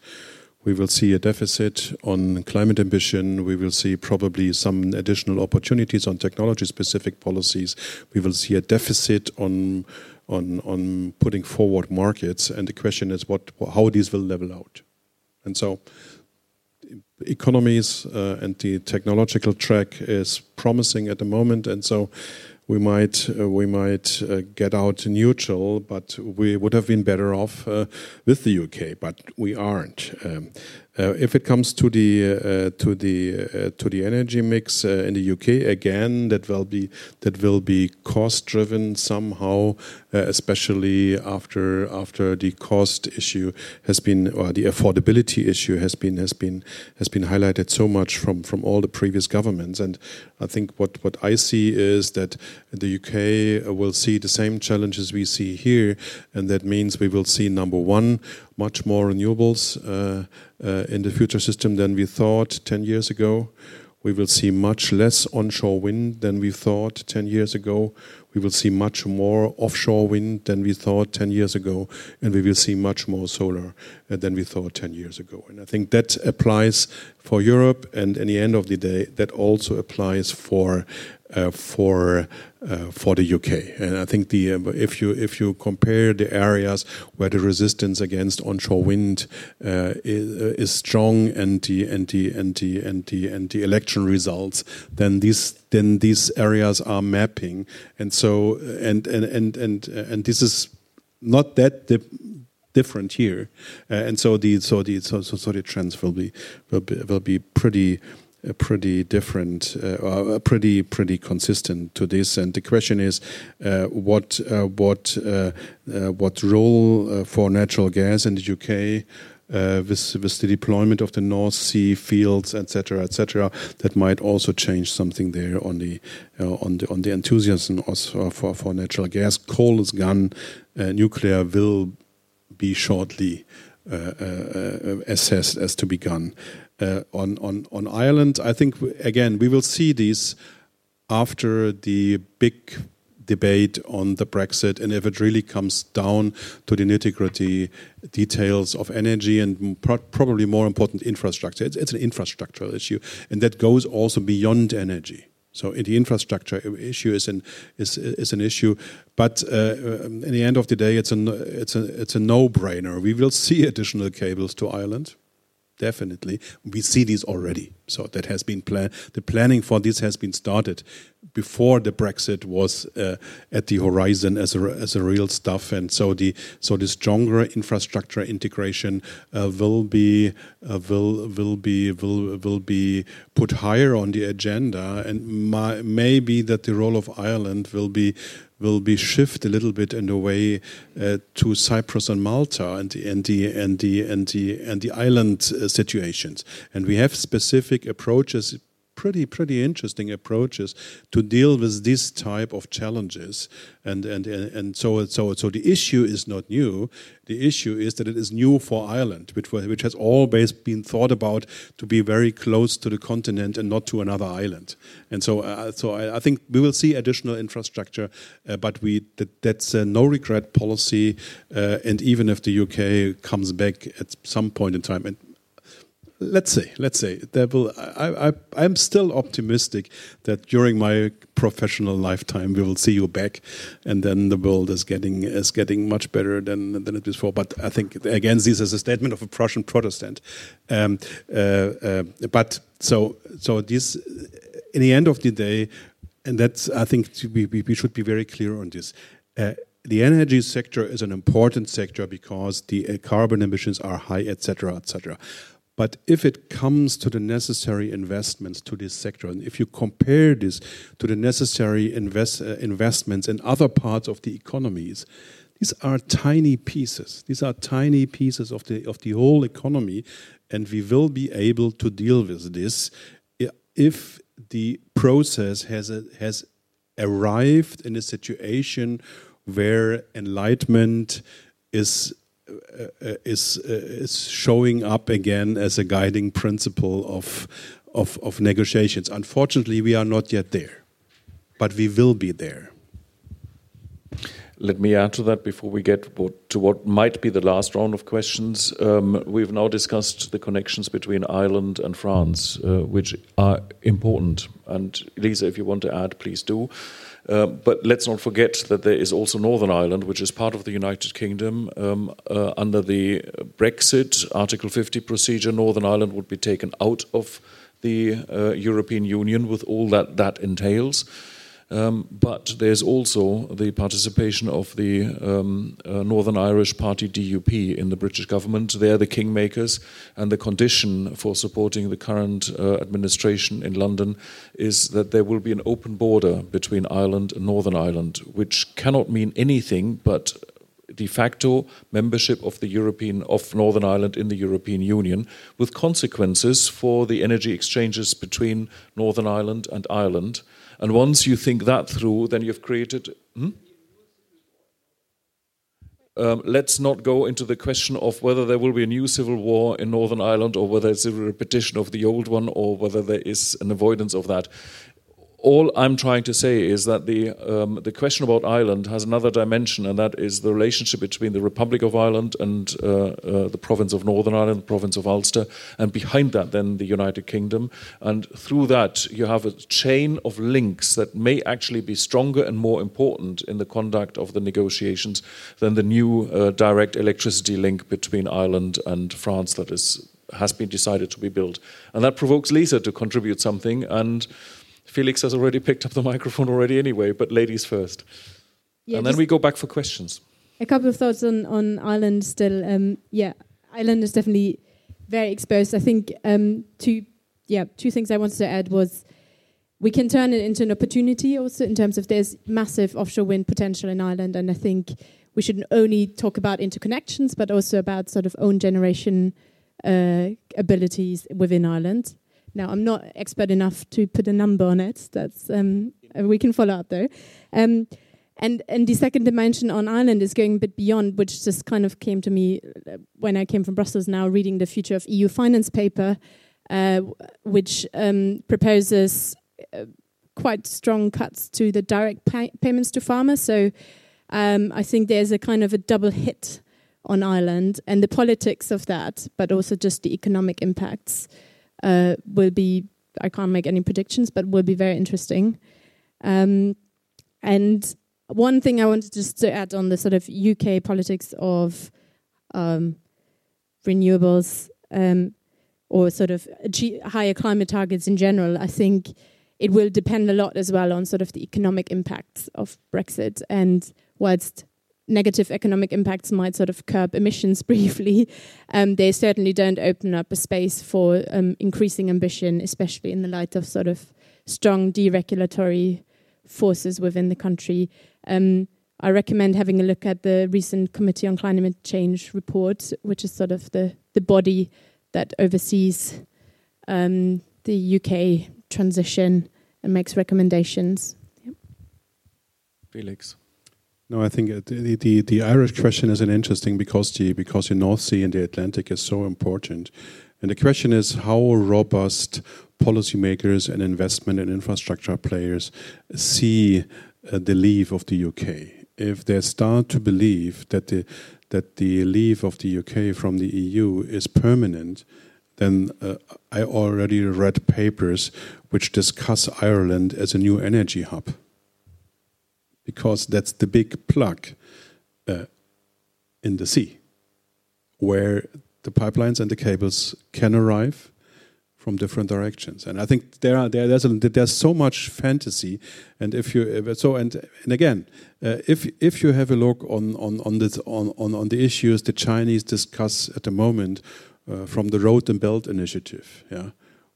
we will see a deficit on climate ambition. We will see probably some additional opportunities on technology-specific policies. We will see a deficit on on on putting forward markets, and the question is what how these will level out. And so, economies uh, and the technological track is promising at the moment, and so we might uh, we might uh, get out neutral, but we would have been better off uh, with the UK, but we aren't. Um, if it comes to the uh, to the uh, to the energy mix in the UK, again, that will be that will be cost driven somehow, especially after after the cost issue has been or the affordability issue has been has been has been highlighted so much from from all the previous governments. And I think what what I see is that the UK will see the same challenges we see here, and that means we will see number one much more renewables uh, uh, in the future system than we thought 10 years ago. We will see much less onshore wind than we thought 10 years ago. We will see much more offshore wind than we thought 10 years ago. And we will see much more solar uh, than we thought 10 years ago. And I think that applies for Europe. And in the end of the day, that also applies for uh, for uh, for the UK. And I think the uh, if you if you compare the areas where the resistance against onshore wind uh, is, uh, is, strong and the and the and the and the and the election results, then these then these areas are mapping. And so and and and and and this is not that different here. and so the so the so, so, so the trends will be will be will be pretty pretty different, uh, pretty pretty consistent to this. And the question is, uh, what uh, what uh, uh, what role uh, for natural gas in the UK? Uh, with, with the deployment of the North Sea fields, etc., etc., that might also change something there on the uh, on the on the enthusiasm uh, for for natural gas. Coal is gone. nuclear will be shortly assessed as to be gone uh, on, on, on Ireland. I think, again, we will see these after the big debate on the Brexit and if it really comes down to the nitty gritty details of energy and pro probably more important infrastructure. It's, it's, an infrastructural issue and that goes also beyond energy. So the infrastructure issue is an is is an issue, but uh, in the end of the day, it's a it's a it's a no brainer. We will see additional cables to Ireland definitely. We see these already. So that has been planned. The planning for this has been started before the Brexit was uh, at the horizon as a, as a real stuff, and so the so the stronger infrastructure integration uh, will be uh, will will be will will be put higher on the agenda, and my, maybe that the role of Ireland will be will be shift a little bit in the way uh, to Cyprus and Malta and the and the and the and the, and the island uh, situations. And we have specific approaches pretty pretty interesting approaches to deal with this type of challenges. And and and so so so the issue is not new. The issue is that it is new for Ireland which which has always been thought about to be very close to the continent and not to another island. And so uh, so I, I, think we will see additional infrastructure uh, but we that, that's a no regret policy uh, and even if the UK comes back at some point in time and let's say, let's say, there will. I, I, I'm still optimistic that during my professional lifetime we will see you back, and then the world is getting is getting much better than than it was before. But I think again, this is a statement of a Prussian Protestant. Um, uh, uh, but so so this, in the end of the day, and that's I think we we, should be very clear on this. Uh, the energy sector is an important sector because the uh, carbon emissions are high, etc., etc. But if it comes to the necessary investments to this sector, and if you compare this to the necessary invest, uh, investments in other parts of the economies, these are tiny pieces. These are tiny pieces of the of the whole economy, and we will be able to deal with this if the process has a, has arrived in a situation where enlightenment is is is showing up again as a guiding principle of, of of negotiations. Unfortunately, we are not yet there, but we will be there. Let me add to that before we get to what might be the last round of questions. Um, we've now discussed the connections between Ireland and France, uh, which are important. And Lisa, if you want to add, please do. Uh, but let's not forget that there is also Northern Ireland, which is part of the United Kingdom. Um, uh, under the Brexit Article 50 procedure, Northern Ireland would be taken out of the uh, European Union with all that that entails. Um, but there's also the participation of the um, uh, Northern Irish Party DUP in the British government. They're the kingmakers, and the condition for supporting the current uh, administration in London is that there will be an open border between Ireland and Northern Ireland, which cannot mean anything but de facto membership of the European of Northern Ireland in the European Union, with consequences for the energy exchanges between Northern Ireland and Ireland. And once you think that through, then you've created. Hmm? Um, let's not go into the question of whether there will be a new civil war in Northern Ireland or whether it's a repetition of the old one or whether there is an avoidance of that all I'm trying to say is that the um, the question about Ireland has another dimension, and that is the relationship between the Republic of Ireland and uh, uh, the province of Northern Ireland, the province of Ulster, and behind that, then the United Kingdom. And through that, you have a chain of links that may actually be stronger and more important in the conduct of the negotiations than the new uh, direct electricity link between Ireland and France that is has been decided to be built. And that provokes Lisa to contribute something and. Felix has already picked up the microphone already anyway, but ladies first. Yeah, and then we go back for questions. A couple of thoughts on, on Ireland still. Um, yeah, Ireland is definitely very exposed. I think um, two, yeah, two things I wanted to add was we can turn it into an opportunity also in terms of there's massive offshore wind potential in Ireland, and I think we shouldn't only talk about interconnections, but also about sort of own generation uh, abilities within Ireland. Now, I'm not expert enough to put a number on it. That's um, we can follow up though. Um, and and the second dimension on Ireland is going a bit beyond, which just kind of came to me uh, when I came from Brussels. Now reading the future of EU finance paper, uh, which um, proposes uh, quite strong cuts to the direct pay payments to farmers. So um, I think there's a kind of a double hit on Ireland and the politics of that, but also just the economic impacts uh, will be, I can't make any predictions, but will be very interesting. Um, and one thing I wanted just to add on the sort of UK politics of um, renewables. Um, or sort of higher climate targets in general, I think it will depend a lot as well on sort of the economic impacts of Brexit. And whilst negative economic impacts might sort of curb emissions briefly, um, they certainly don't open up a space for um, increasing ambition, especially in the light of sort of strong deregulatory forces within the country. Um, I recommend having a look at the recent Committee on Climate Change report, which is sort of the, the body that oversees um, the UK transition and makes recommendations. Yep. Felix. No, I think the, the, the Irish question is an interesting because the because the North Sea and the Atlantic is so important, and the question is how robust policymakers and investment and infrastructure players see uh, the leave of the UK. If they start to believe that the that the leave of the UK from the EU is permanent, then uh, I already read papers which discuss Ireland as a new energy hub because that's the big plug uh, in the sea where the pipelines and the cables can arrive from different directions. And i think there are there, there's a, there's so much fantasy and if you so and and again uh, if if you have a look on on on this on, on on the issues the chinese discuss at the moment uh, from the road and belt initiative yeah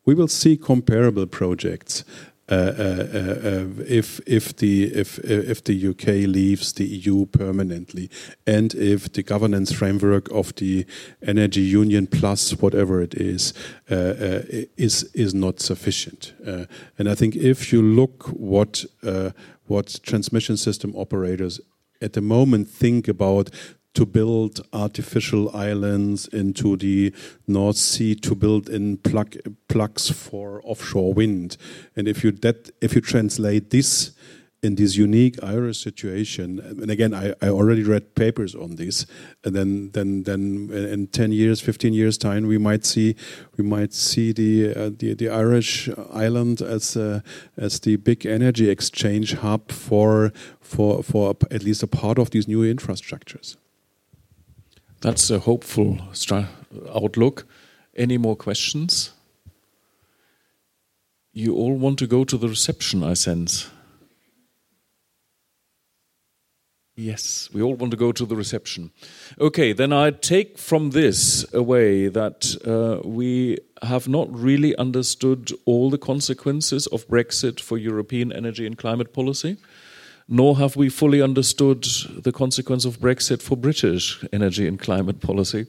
we will see comparable projects Uh, uh, uh, if if the if if the UK leaves the EU permanently, and if the governance framework of the energy union plus whatever it is is is not sufficient. and I think if you look what what transmission system operators at the moment think about to build artificial islands into the North Sea to build in plug, plugs for offshore wind. And if you that if you translate this in this unique Irish situation, and again, I, I already read papers on this, and then then then in ten years, fifteen years time, we might see we might see the uh, the, the Irish island as uh, as the big energy exchange hub for for for at least a part of these new infrastructures. That's a hopeful outlook. Any more questions? You all want to go to the reception, I sense. Yes, we all want to go to the reception. Okay, then I take from this away that uh, we have not really understood all the consequences of Brexit for European energy and climate policy nor have we fully understood the consequence of Brexit for British energy and climate policy.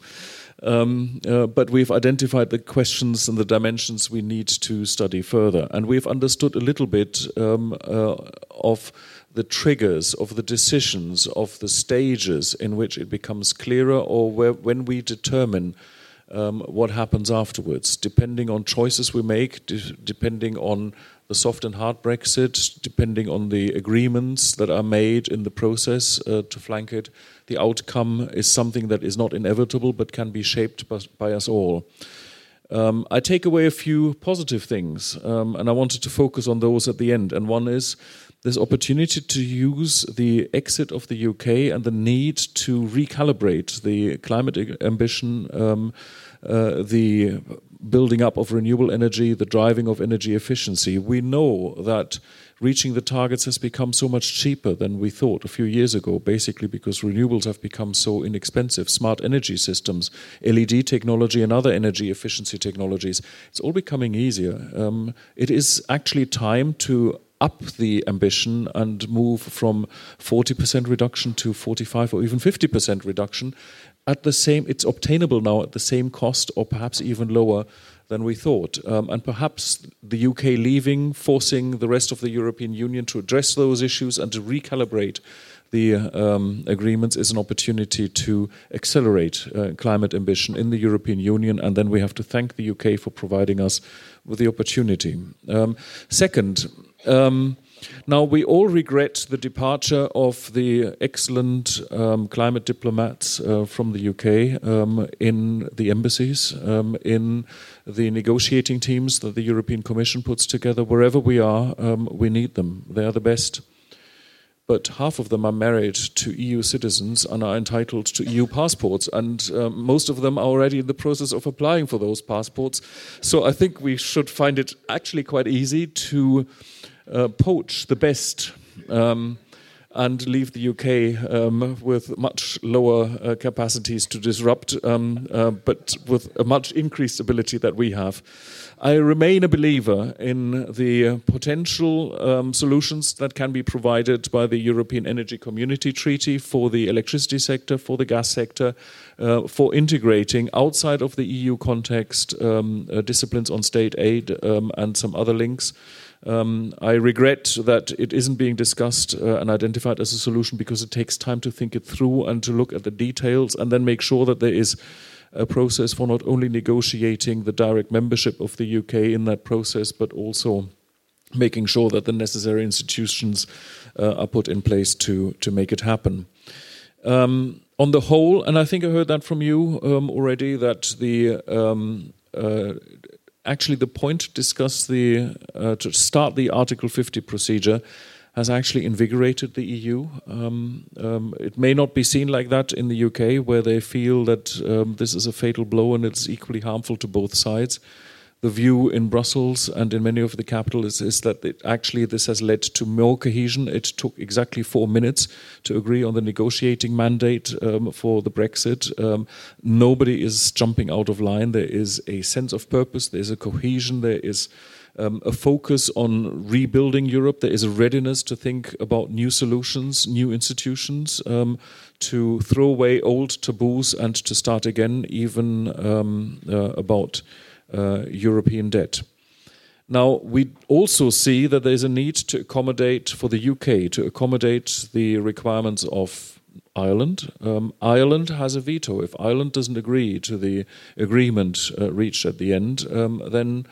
Um, uh, but we've identified the questions and the dimensions we need to study further. And we've understood a little bit um, uh, of the triggers, of the decisions, of the stages in which it becomes clearer or where, when we determine um, what happens afterwards, depending on choices we make, de- depending on the soft and hard Brexit, depending on the agreements that are made in the process uh, to flank it. The outcome is something that is not inevitable but can be shaped by, by us all. Um, I take away a few positive things, um, and I wanted to focus on those at the end. And one is this opportunity to use the exit of the UK and the need to recalibrate the climate ambition, um, uh, the building up of renewable energy, the driving of energy efficiency. We know that reaching the targets has become so much cheaper than we thought a few years ago, basically because renewables have become so inexpensive. Smart energy systems, LED technology, and other energy efficiency technologies, it's all becoming easier. Um, it is actually time to up the ambition and move from 40% reduction to 45 or even 50% reduction at the same, it's obtainable now at the same cost or perhaps even lower than we thought. Um, and perhaps the UK leaving, forcing the rest of the European Union to address those issues and to recalibrate the um, agreements is an opportunity to accelerate uh, climate ambition in the European Union. And then we have to thank the UK for providing us with the opportunity. Um, second, um, now, we all regret the departure of the excellent um, climate diplomats uh, from the UK um, in the embassies, um, in the negotiating teams that the European Commission puts together. Wherever we are, um, we need them. They are the best. but half of them are married to EU citizens and are entitled to EU passports. And uh, most of them are already in the process of applying for those passports. So I think we should find it actually quite easy to poach the best. Um, and leave the UK um, with much lower uh, capacities to disrupt, um, uh, but with a much increased ability that we have. I remain a believer in the potential um, solutions that can be provided by the European Energy Community Treaty for the electricity sector, for the gas sector, uh, for integrating outside of the EU context um, uh, disciplines on state aid um, and some other links. Um, I regret that it isn't being discussed uh, and identified as a solution because it takes time to think it through and to look at the details and then make sure that there is a process for not only negotiating the direct membership of the UK in that process, but also making sure that the necessary institutions uh, are put in place to, to make it happen. Um, on the whole, and I think I heard that from you um, already, that the um, uh, actually the point to discuss the uh, to start the Article 50 procedure has actually invigorated the EU. Um, um, it may not be seen like that in the UK, where they feel that um, this is a fatal blow and it's equally harmful to both sides. The view in Brussels and in many of the capitals is, is that it, actually this has led to more cohesion. It took exactly four minutes to agree on the negotiating mandate um, for the Brexit. Um, nobody is jumping out of line. There is a sense of purpose. There is a cohesion. There is um, a focus on rebuilding Europe. There is a readiness to think about new solutions, new institutions, um, to throw away old taboos and to start again, even um, uh, about European debt. Now, we also see that there's a need to accommodate for the UK, to accommodate the requirements of Ireland. Um, Ireland has a veto. If Ireland doesn't agree to the agreement uh, reached at the end, um, then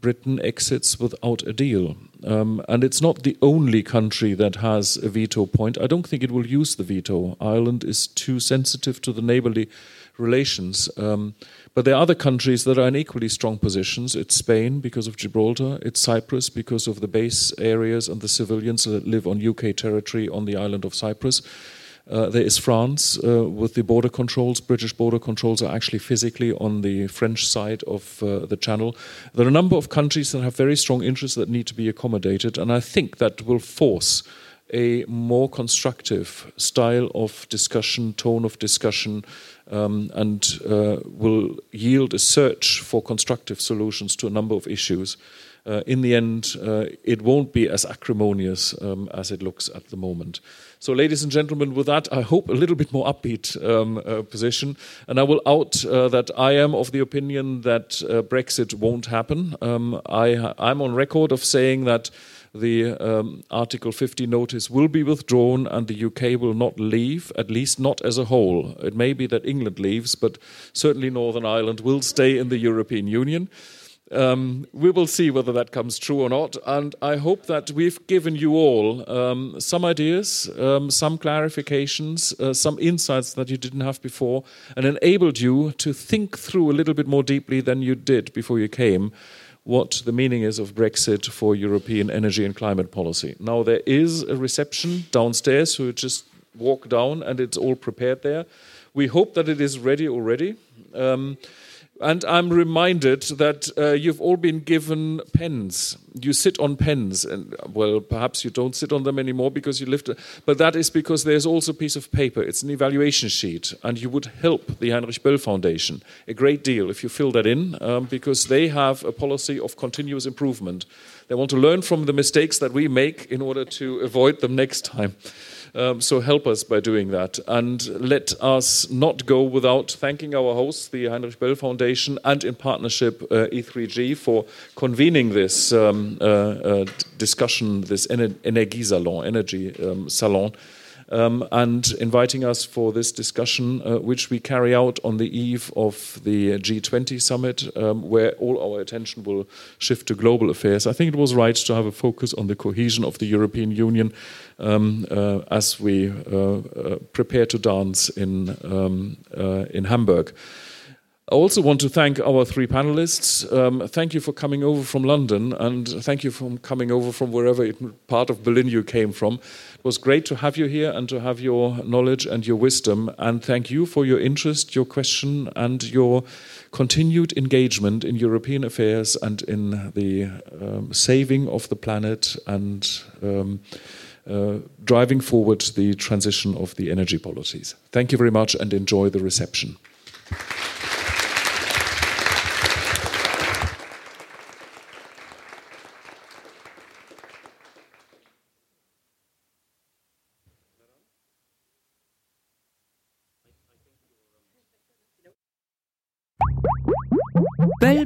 Britain exits without a deal. Um, and it's not the only country that has a veto point. I don't think it will use the veto. Ireland is too sensitive to the neighborly relations. But there are other countries that are in equally strong positions. It's Spain because of Gibraltar, it's Cyprus because of the base areas and the civilians that live on UK territory on the island of Cyprus. Uh, there is France uh, with the border controls. British border controls are actually physically on the French side of uh, the channel. There are a number of countries that have very strong interests that need to be accommodated, and I think that will force a more constructive style of discussion, tone of discussion, um, and uh, will yield a search for constructive solutions to a number of issues. Uh, in the end, uh, it won't be as acrimonious um, as it looks at the moment. So, ladies and gentlemen, with that, I hope a little bit more upbeat um, uh, position. And I will out uh, that I am of the opinion that uh, Brexit won't happen. Um, I, I'm on record of saying that the um, Article 50 notice will be withdrawn and the UK will not leave, at least not as a whole. It may be that England leaves, but certainly Northern Ireland will stay in the European Union. Um, we will see whether that comes true or not. And I hope that we've given you all um, some ideas, um, some clarifications, uh, some insights that you didn't have before, and enabled you to think through a little bit more deeply than you did before you came what the meaning is of Brexit for European energy and climate policy. Now, there is a reception downstairs, so you just walk down and it's all prepared there. We hope that it is ready already. Um, and I'm reminded that uh, you've all been given pens. You sit on pens, and well, perhaps you don't sit on them anymore because you lift. But that is because there's also a piece of paper. It's an evaluation sheet, and you would help the Heinrich Böll Foundation a great deal if you fill that in, um, because they have a policy of continuous improvement. They want to learn from the mistakes that we make in order to avoid them next time. Um, so help us by doing that. And let us not go without thanking our hosts, the Heinrich Böll Foundation, and in partnership uh, E3G for convening this um, uh, uh, discussion, this Ener Energiesalon, energy um, salon um, and inviting us for this discussion, uh, which we carry out on the eve of the G20 summit, um, where all our attention will shift to global affairs. I think it was right to have a focus on the cohesion of the European Union um, uh, as we uh, uh prepare to dance in, um, uh, in Hamburg. I also want to thank our three panelists. Um, thank you for coming over from London and thank you for coming over from wherever it, part of Berlin you came from. It was great to have you here and to have your knowledge and your wisdom. And thank you for your interest, your question, and your continued engagement in European affairs and in the um, saving of the planet and um, uh, driving forward the transition of the energy policies. Thank you very much and enjoy the reception.